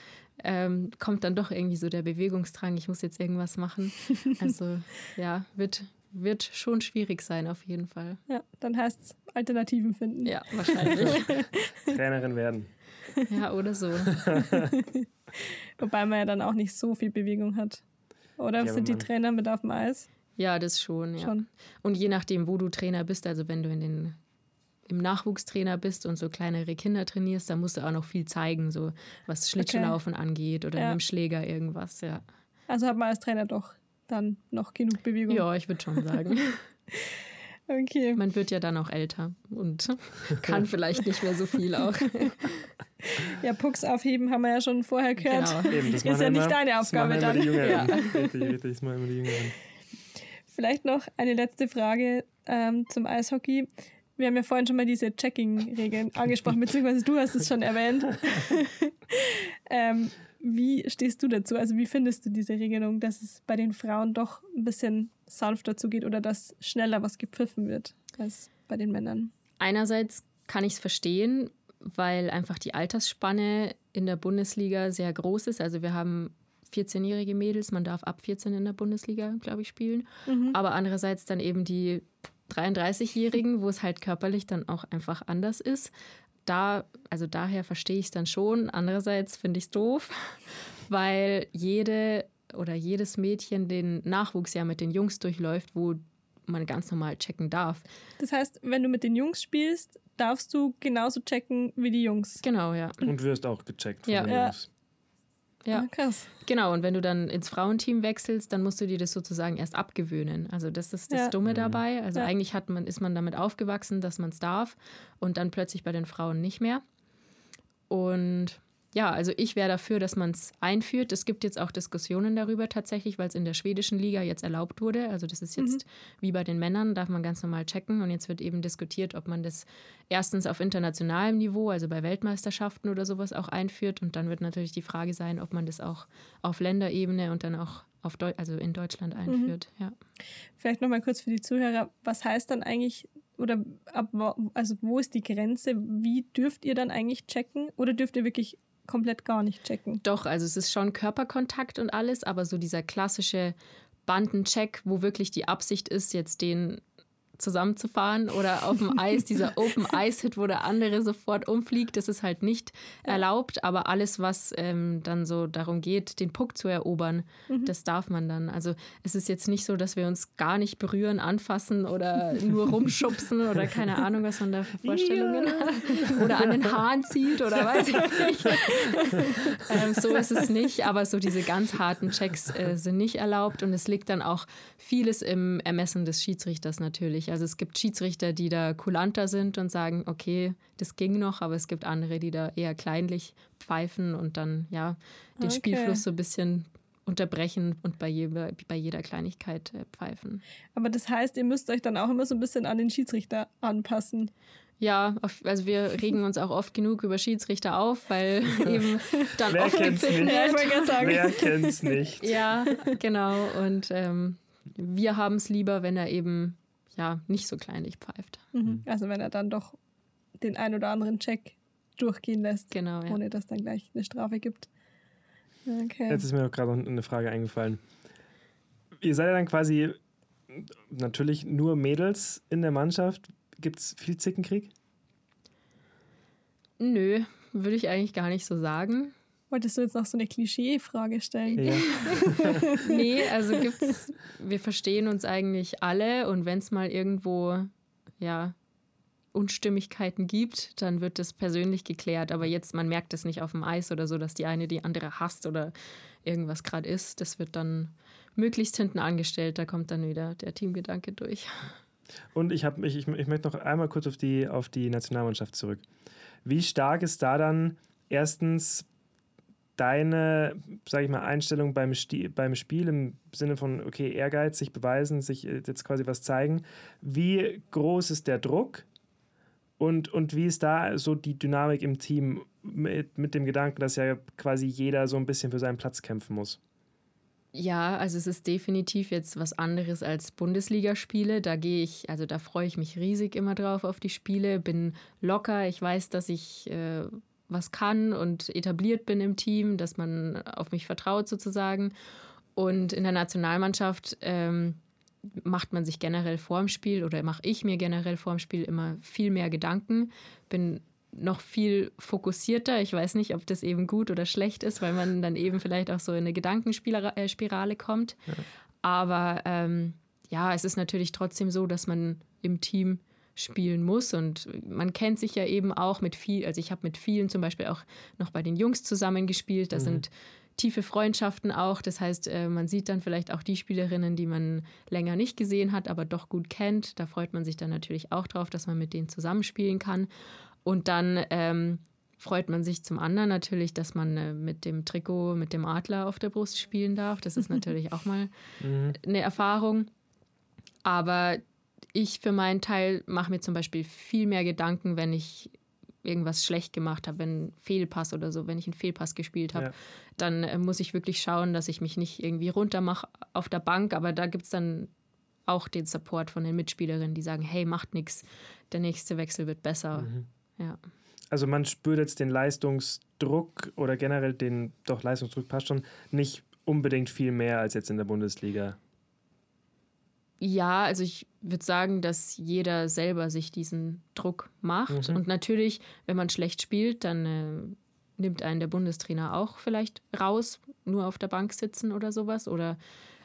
ähm, kommt dann doch irgendwie so der Bewegungsdrang, ich muss jetzt irgendwas machen. [LAUGHS] Also ja, wird, wird schon schwierig sein auf jeden Fall. Ja, dann heißt es Alternativen finden. Ja, wahrscheinlich. [LAUGHS] Trainerin werden. Ja, oder so. [LAUGHS] Wobei man ja dann auch nicht so viel Bewegung hat. Oder ja, sind die Trainer mit auf dem Eis? Ja, das schon, ja. Schon. Und je nachdem, wo du Trainer bist, also wenn du in den im Nachwuchstrainer bist und so kleinere Kinder trainierst, dann musst du auch noch viel zeigen, so was Schlittschuhlaufen okay. angeht oder ja. mit dem Schläger irgendwas, ja. Also hat man als Trainer doch dann noch genug Bewegung. Ja, ich würde schon sagen. [LAUGHS] okay. Man wird ja dann auch älter und [LAUGHS] kann vielleicht nicht mehr so viel auch. [LAUGHS] Ja, Pucks aufheben haben wir ja schon vorher gehört. Genau. Eben, das ist ja nicht deine Aufgabe dann. Ja. Richtig, richtig, das machen immer die Jüngeren. Vielleicht noch eine letzte Frage ähm, zum Eishockey. Wir haben ja vorhin schon mal diese Checking-Regeln [LAUGHS] angesprochen, beziehungsweise du hast es schon erwähnt. [LAUGHS] ähm, wie stehst du dazu? Also wie findest du diese Regelung, dass es bei den Frauen doch ein bisschen sanfter zugeht oder dass schneller was gepfiffen wird als bei den Männern? Einerseits kann ich es verstehen, weil einfach die Altersspanne in der Bundesliga sehr groß ist. Also wir haben 14-jährige Mädels, man darf ab 14 in der Bundesliga, glaube ich, spielen. Mhm. Aber andererseits dann eben die 33-Jährigen, wo es halt körperlich dann auch einfach anders ist. Da, also daher verstehe ich es dann schon. Andererseits finde ich es doof, [LAUGHS] weil jede oder jedes Mädchen den Nachwuchs ja mit den Jungs durchläuft, wo man ganz normal checken darf. Das heißt, wenn du mit den Jungs spielst, darfst du genauso checken wie die Jungs. Genau, ja. Und wirst auch gecheckt von ja. den Jungs. Ja, ah, krass. Genau, und wenn du dann ins Frauenteam wechselst, dann musst du dir das sozusagen erst abgewöhnen. Also das ist das ja. Dumme mhm. dabei. Also ja. eigentlich hat man, ist man damit aufgewachsen, dass man es darf und dann plötzlich bei den Frauen nicht mehr. Und ja, also ich wäre dafür, dass man es einführt. Es gibt jetzt auch Diskussionen darüber tatsächlich, weil es in der schwedischen Liga jetzt erlaubt wurde. Also das ist jetzt mhm. wie bei den Männern, darf man ganz normal checken. Und jetzt wird eben diskutiert, ob man das erstens auf internationalem Niveau, also bei Weltmeisterschaften oder sowas auch einführt. Und dann wird natürlich die Frage sein, ob man das auch auf Länderebene und dann auch auf Deu also in Deutschland mhm. einführt. Mhm. Ja. Vielleicht nochmal kurz für die Zuhörer, was heißt dann eigentlich oder ab, also wo ist die Grenze? Wie dürft ihr dann eigentlich checken? Oder dürft ihr wirklich komplett gar nicht checken. Doch, also es ist schon Körperkontakt und alles, aber so dieser klassische Bandencheck, wo wirklich die Absicht ist, jetzt den zusammenzufahren oder auf dem [LAUGHS] Eis, dieser Open Ice Hit, wo der andere sofort umfliegt, das ist halt nicht erlaubt. Aber alles, was ähm, dann so darum geht, den Puck zu erobern, mhm. das darf man dann. Also es ist jetzt nicht so, dass wir uns gar nicht berühren, anfassen oder nur rumschubsen oder keine Ahnung, was man da für Vorstellungen ja. hat. Oder an den Haaren zieht oder weiß ich nicht. [LAUGHS] ähm, so ist es nicht, aber so diese ganz harten Checks äh, sind nicht erlaubt und es liegt dann auch vieles im Ermessen des Schiedsrichters natürlich. Also es gibt Schiedsrichter, die da kulanter sind und sagen, okay, das ging noch, aber es gibt andere, die da eher kleinlich pfeifen und dann ja den okay. Spielfluss so ein bisschen unterbrechen und bei jeder, bei jeder Kleinigkeit äh, pfeifen. Aber das heißt, ihr müsst euch dann auch immer so ein bisschen an den Schiedsrichter anpassen. Ja, also wir [LAUGHS] regen uns auch oft genug über Schiedsrichter auf, weil [LAUGHS] eben dann Wer oft gepfiffen wird. Wer kennt's nicht? Ja, genau. Und ähm, wir haben es lieber, wenn er eben ja nicht so kleinlich pfeift. Mhm. mhm. Also wenn er dann doch den ein oder anderen Check durchgehen lässt, genau, ja. ohne dass dann gleich eine Strafe gibt. Okay. Jetzt ist mir auch gerade eine Frage eingefallen. Ihr seid ja dann quasi natürlich nur Mädels in der Mannschaft. Gibt es viel Zickenkrieg? Nö, würde ich eigentlich gar nicht so sagen. Wolltest du jetzt noch so eine Klischee-Frage stellen? Ja. [LAUGHS] nee, also gibt's, wir verstehen uns eigentlich alle und wenn es mal irgendwo, ja, Unstimmigkeiten gibt, dann wird das persönlich geklärt. Aber jetzt, man merkt es nicht auf dem Eis oder so, dass die eine die andere hasst oder irgendwas gerade ist. Das wird dann möglichst hinten angestellt. Da kommt dann wieder der Teamgedanke durch. Und ich, hab, ich, ich, ich möchte noch einmal kurz auf die, auf die Nationalmannschaft zurück. Wie stark ist da dann erstens deine, sage ich mal, Einstellung beim, Sti beim Spiel im Sinne von, okay, Ehrgeiz, sich beweisen, sich äh, jetzt quasi was zeigen. Wie groß ist der Druck und, und wie ist da so die Dynamik im Team mit, mit dem Gedanken, dass ja quasi jeder so ein bisschen für seinen Platz kämpfen muss? Ja, also es ist definitiv jetzt was anderes als Bundesligaspiele. Da gehe ich, also da freue ich mich riesig immer drauf auf die Spiele, bin locker. Ich weiß, dass ich äh, was kann und etabliert bin im Team, dass man auf mich vertraut sozusagen. Und in der Nationalmannschaft ähm, macht man sich generell vorm Spiel oder mache ich mir generell vorm Spiel immer viel mehr Gedanken, bin noch viel fokussierter. Ich weiß nicht, ob das eben gut oder schlecht ist, weil man dann eben vielleicht auch so in eine Gedankenspirale kommt. Ja. Aber ähm, ja, es ist natürlich trotzdem so, dass man im Team spielen muss. Und man kennt sich ja eben auch mit viel, also ich habe mit vielen zum Beispiel auch noch bei den Jungs zusammengespielt. Da mhm. sind tiefe Freundschaften auch. Das heißt, äh, man sieht dann vielleicht auch die Spielerinnen, die man länger nicht gesehen hat, aber doch gut kennt. Da freut man sich dann natürlich auch drauf, dass man mit denen zusammenspielen kann. Und dann ähm, freut man sich zum anderen natürlich, dass man äh, mit dem Trikot, mit dem Adler auf der Brust spielen darf. Das ist [LAUGHS] natürlich auch mal mhm. eine Erfahrung. Aber ich für meinen Teil mache mir zum Beispiel viel mehr Gedanken, wenn ich irgendwas schlecht gemacht habe, wenn ein Fehlpass oder so, wenn ich einen Fehlpass gespielt habe, ja. dann äh, muss ich wirklich schauen, dass ich mich nicht irgendwie runtermache auf der Bank. Aber da gibt es dann auch den Support von den Mitspielerinnen, die sagen, hey, macht nichts, der nächste Wechsel wird besser. Mhm. Ja. Also man spürt jetzt den Leistungsdruck oder generell den, doch Leistungsdruck passt schon, nicht unbedingt viel mehr als jetzt in der Bundesliga. Ja, also ich würde sagen, dass jeder selber sich diesen Druck macht. Mhm. Und natürlich, wenn man schlecht spielt, dann äh, nimmt einen der Bundestrainer auch vielleicht raus, nur auf der Bank sitzen oder sowas. Oder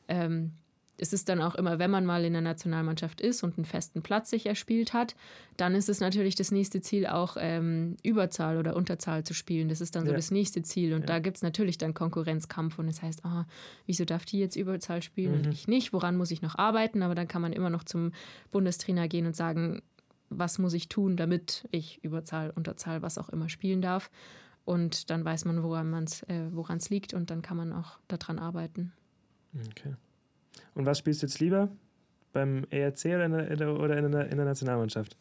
ähm, es ist dann auch immer, wenn man mal in der Nationalmannschaft ist und einen festen Platz sich erspielt hat, dann ist es natürlich das nächste Ziel auch ähm, Überzahl oder Unterzahl zu spielen. Das ist dann so ja. das nächste Ziel. Und ja. da gibt es natürlich dann Konkurrenzkampf und es das heißt, oh, wieso darf die jetzt Überzahl spielen mhm. und ich nicht? Woran muss ich noch arbeiten? Aber dann kann man immer noch zum Bundestrainer gehen und sagen, was muss ich tun, damit ich Überzahl, Unterzahl, was auch immer spielen darf. Und dann weiß man, woran es äh, liegt und dann kann man auch daran arbeiten. Okay. Und was spielst du jetzt lieber? Beim ERC oder in der, oder in der, in der Nationalmannschaft?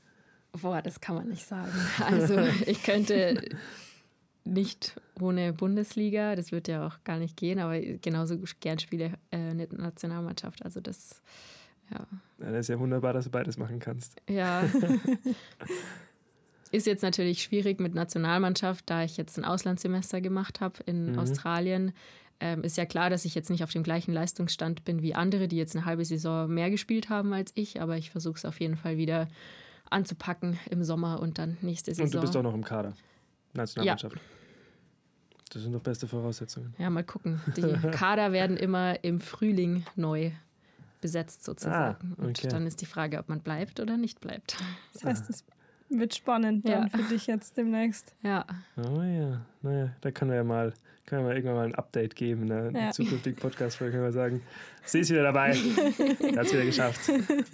Boah, das kann man nicht sagen. [LAUGHS] Also ich könnte nicht ohne Bundesliga, das wird ja auch gar nicht gehen, aber genauso gern spiele äh, in der Nationalmannschaft. Also das, ja. ja. Das ist ja wunderbar, dass du beides machen kannst. Ja. [LAUGHS] ist jetzt natürlich schwierig mit Nationalmannschaft, da ich jetzt ein Auslandssemester gemacht habe in mhm. Australien ähm, ist ja klar, dass ich jetzt nicht auf dem gleichen Leistungsstand bin wie andere, die jetzt eine halbe Saison mehr gespielt haben als ich, aber ich versuche es auf jeden Fall wieder anzupacken im Sommer und dann nächste Saison. Und du bist auch noch im Kader, Nationalmannschaft. Ja. Das sind doch beste Voraussetzungen. Ja, mal gucken. Die [LAUGHS] Kader werden immer im Frühling neu besetzt sozusagen. Ah, okay. Und dann ist die Frage, ob man bleibt oder nicht bleibt. Das heißt, es wird spannend dann ja. für dich jetzt demnächst. Ja. Oh ja, naja, da können wir ja mal können wir mal irgendwann mal ein Update geben ne? in der ja. zukünftigen Podcast-Folge. Können wir sagen, sie ist wieder dabei. Hat es wieder geschafft.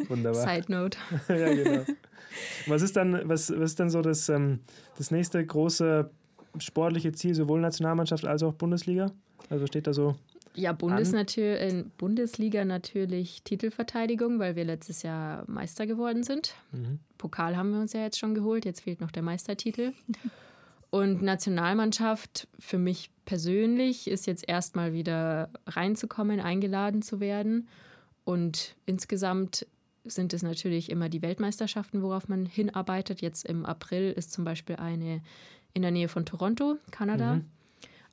Wunderbar. Side Note. [LAUGHS] ja, genau. Was ist dann, was, was ist dann so das, ähm, das nächste große sportliche Ziel, sowohl Nationalmannschaft als auch Bundesliga? Also steht da so. Ja, Bundes äh, Bundesliga natürlich Titelverteidigung, weil wir letztes Jahr Meister geworden sind. Mhm. Pokal haben wir uns ja jetzt schon geholt, jetzt fehlt noch der Meistertitel. Und Nationalmannschaft für mich persönlich ist jetzt erstmal wieder reinzukommen, eingeladen zu werden. Und insgesamt sind es natürlich immer die Weltmeisterschaften, worauf man hinarbeitet. Jetzt im April ist zum Beispiel eine in der Nähe von Toronto, Kanada. Mhm.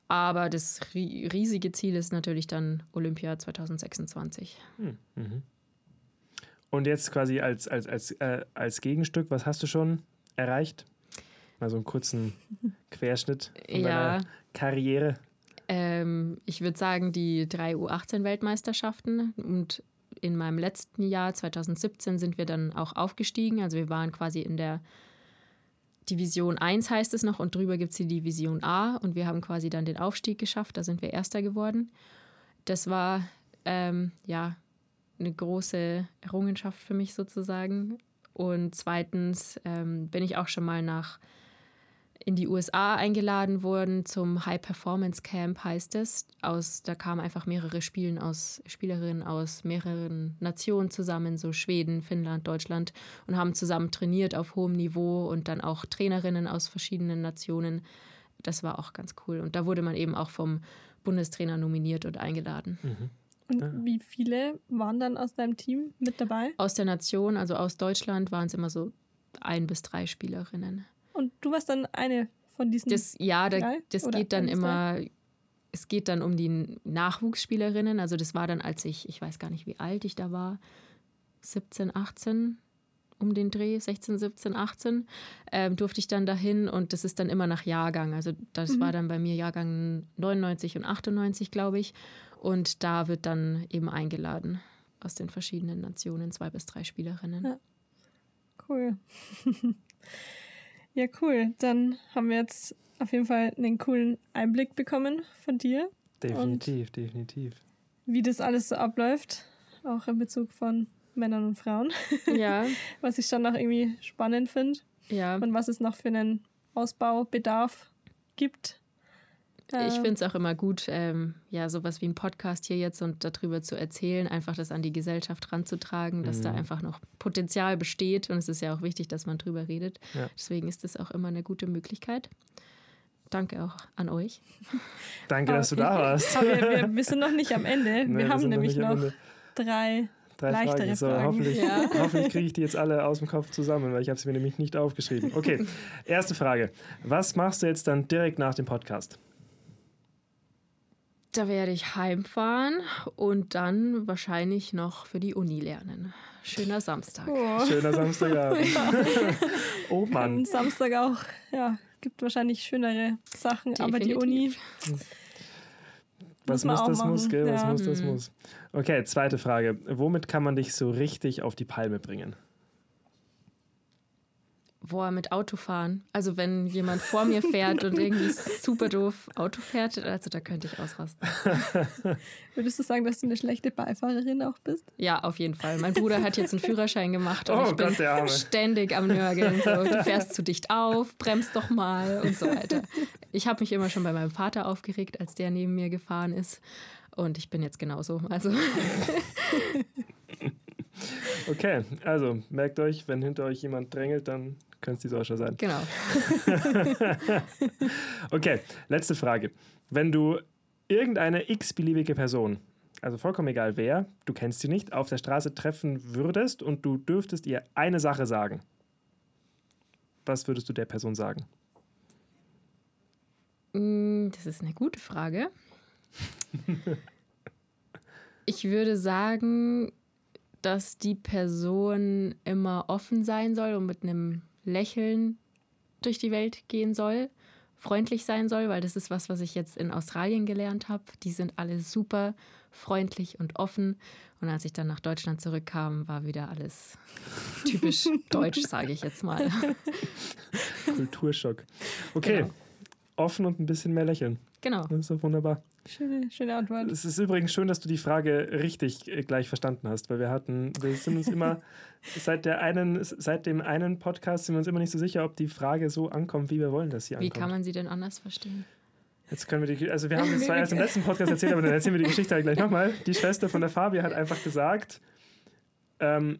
Aber das riesige Ziel ist natürlich dann Olympia 2026. Mhm. mhm. Und jetzt quasi als, als, als, äh, als Gegenstück, was hast du schon erreicht? Mal so einen kurzen [LAUGHS] Querschnitt von ja. deiner Karriere. Ähm, ich würde sagen, die drei U18-Weltmeisterschaften und in meinem letzten Jahr, 2017, sind wir dann auch aufgestiegen. Also wir waren quasi in der Division 1 heißt es noch und drüber gibt es die Division A und wir haben quasi dann den Aufstieg geschafft. Da sind wir Erster geworden. Das war ähm, ja eine große Errungenschaft für mich sozusagen. Und zweitens ähm, bin ich auch schon mal nach in die USA eingeladen wurden zum High Performance Camp, heißt es. Aus, da kamen einfach mehrere Spielen aus, Spielerinnen aus mehreren Nationen zusammen, so Schweden, Finnland, Deutschland, und haben zusammen trainiert auf hohem Niveau und dann auch Trainerinnen aus verschiedenen Nationen. Das war auch ganz cool. Und da wurde man eben auch vom Bundestrainer nominiert und eingeladen. Mhm. Und ja. wie viele waren dann aus deinem Team mit dabei? Aus der Nation, also aus Deutschland, waren es immer so ein bis drei Spielerinnen. Und du warst dann eine von diesen. Das, ja, da, das geht dann immer. Drei? Es geht dann um die Nachwuchsspielerinnen. Also das war dann, als ich, ich weiß gar nicht, wie alt ich da war, 17, 18 um den Dreh, 16, 17, 18, ähm, durfte ich dann dahin und das ist dann immer nach Jahrgang. Also das mhm. war dann bei mir Jahrgang 99 und 98, glaube ich. Und da wird dann eben eingeladen aus den verschiedenen Nationen zwei bis drei Spielerinnen. Ja. Cool. [LAUGHS] Ja, cool. Dann haben wir jetzt auf jeden Fall einen coolen Einblick bekommen von dir. Definitiv, definitiv. Wie das alles so abläuft, auch in Bezug von Männern und Frauen. Ja. [LAUGHS] was ich schon noch irgendwie spannend finde. Ja. Und was es noch für einen Ausbaubedarf gibt. Ich finde es auch immer gut, ähm, ja, sowas wie ein Podcast hier jetzt und darüber zu erzählen, einfach das an die Gesellschaft ranzutragen, dass mhm. da einfach noch Potenzial besteht. Und es ist ja auch wichtig, dass man drüber redet. Ja. Deswegen ist das auch immer eine gute Möglichkeit. Danke auch an euch. [LAUGHS] Danke, dass du da warst. [LAUGHS] Aber wir, wir, sind noch nicht am Ende. Wir, wir haben nämlich noch, noch drei Drei Leichtere Fragen. So, Fragen. hoffentlich, ja. [LAUGHS] hoffentlich kriege ich die jetzt alle aus dem Kopf zusammen, weil ich habe sie mir nämlich nicht aufgeschrieben. Okay, erste Frage. Was machst du jetzt dann direkt nach dem Podcast? Da werde ich heimfahren und dann wahrscheinlich noch für die Uni lernen. Schöner Samstag. Oh. Schöner Samstagabend. Ja. [LAUGHS] oh Mann. Samstag auch, ja, gibt wahrscheinlich schönere Sachen, Definitiv. aber die Uni. Was muss, muss das machen. muss, gell? Was muss, das mhm. muss. Okay, zweite Frage. Womit kann man dich so richtig auf die Palme bringen? Boah, mit Autofahren. Also wenn jemand vor mir fährt und irgendwie super doof Auto fährt, also da könnte ich ausrasten. [LAUGHS] Würdest du sagen, dass du eine schlechte Beifahrerin auch bist? Ja, auf jeden Fall. Mein Bruder hat jetzt einen Führerschein gemacht und oh, ich bin Gott, ständig am Nörgeln. So, du [LAUGHS] fährst zu dicht auf, bremst doch mal und so weiter. Ich habe mich immer schon bei meinem Vater aufgeregt, als der neben mir gefahren ist. Und ich bin jetzt genauso. Also. [LAUGHS] Okay, also merkt euch, wenn hinter euch jemand drängelt, dann könnte es die Sascha sein. Genau. [LAUGHS] okay, letzte Frage. Wenn du irgendeine x-beliebige Person, also vollkommen egal wer, du kennst sie nicht, auf der Straße treffen würdest und du dürftest ihr eine Sache sagen, was würdest du der Person sagen? Mm, das ist eine gute Frage. [LAUGHS] ich würde sagen, dass die Person immer offen sein soll und mit einem Lächeln durch die Welt gehen soll, freundlich sein soll, weil das ist was, was ich jetzt in Australien gelernt habe. Die sind alle super freundlich und offen. Und als ich dann nach Deutschland zurückkam, war wieder alles [LAUGHS] typisch deutsch, sage ich jetzt mal. Kulturschock. [LAUGHS] Okay, genau. offen und ein bisschen mehr lächeln. Genau. Das ist doch wunderbar. Schöne, schöne Antwort. Es ist übrigens schön, dass du die Frage richtig äh, gleich verstanden hast, weil wir hatten, wir sind uns immer, [LAUGHS] seit, der einen, seit dem einen Podcast sind wir uns immer nicht so sicher, ob die Frage so ankommt, wie wir wollen, dass sie ankommt. Wie kann man sie denn anders verstehen? Jetzt können wir die, also wir haben [LAUGHS] es zwar erst im letzten Podcast erzählt, aber dann erzählen wir die Geschichte halt gleich nochmal. Die Schwester von der Fabi hat einfach gesagt, ähm,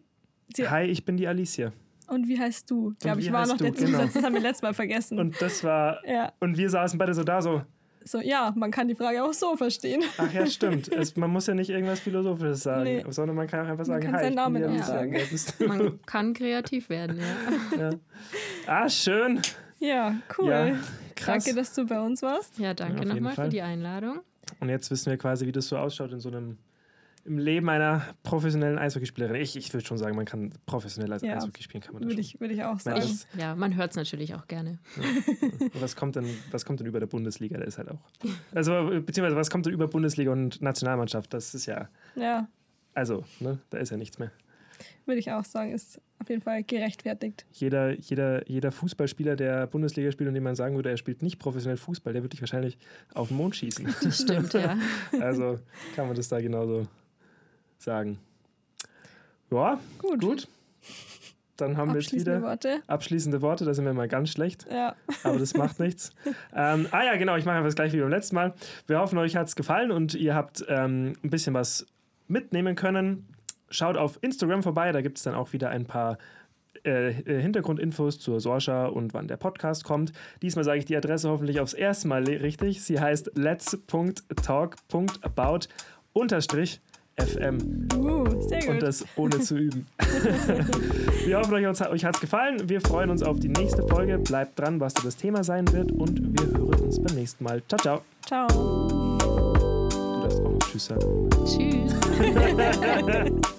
hi, ich bin die Alicia. Und wie heißt du? Ich glaube, ich war noch du? der Zusatz, genau. das haben wir letztes Mal vergessen. Und das war, ja. und wir saßen beide so da, so, so, ja, man kann die Frage auch so verstehen. Ach ja, stimmt. [LAUGHS] Es, man muss ja nicht irgendwas Philosophisches sagen, nee. sondern man kann auch einfach sagen, man kann hi, seinen Namen ja sagen. Man kann kreativ werden, ja. ja. Ah, schön. Ja, cool. Ja, krass. Danke, dass du bei uns warst. Ja, danke ja, nochmal für die Einladung. Und jetzt wissen wir quasi, wie das so ausschaut in so einem im Leben einer professionellen Eishockeyspielerin. Ich, ich würde schon sagen, man kann professionell als ja, Eishockey spielen, kann man Würde ich, würd ich auch sagen. Ich, ja, man hört es natürlich auch gerne. Ja. was kommt denn, was kommt denn über der Bundesliga? Das ist halt auch. Also, beziehungsweise was kommt denn über Bundesliga und Nationalmannschaft? Das ist ja. Ja. Also, ne, da ist ja nichts mehr. Würde ich auch sagen, ist auf jeden Fall gerechtfertigt. Jeder, jeder, jeder Fußballspieler, der Bundesliga spielt und dem man sagen würde, er spielt nicht professionell Fußball, der würde dich wahrscheinlich auf den Mond schießen. Das stimmt, ja. Also kann man das da genauso sagen. Ja, gut. gut. Dann haben wir jetzt wieder Worte. abschließende Worte. Da sind wir mal ganz schlecht. Ja. Aber das macht nichts. Ähm, ah ja, genau. Ich mache einfach das gleiche wie beim letzten Mal. Wir hoffen, euch hat es gefallen und ihr habt ähm, ein bisschen was mitnehmen können. Schaut auf Instagram vorbei. Da gibt es dann auch wieder ein paar äh, äh Hintergrundinfos zur Sorsha und wann der Podcast kommt. Diesmal sage ich die Adresse hoffentlich aufs erste Mal richtig. Sie heißt let's.talk.about unterstrich FM. Uh, sehr gut. Und das ohne zu üben. [LAUGHS] wir hoffen, euch, euch hat es gefallen. Wir freuen uns auf die nächste Folge. Bleibt dran, was das Thema sein wird. Und wir hören uns beim nächsten Mal. Ciao, ciao. Ciao. Du darfst auch noch Tschüss sagen. Tschüss. [LAUGHS]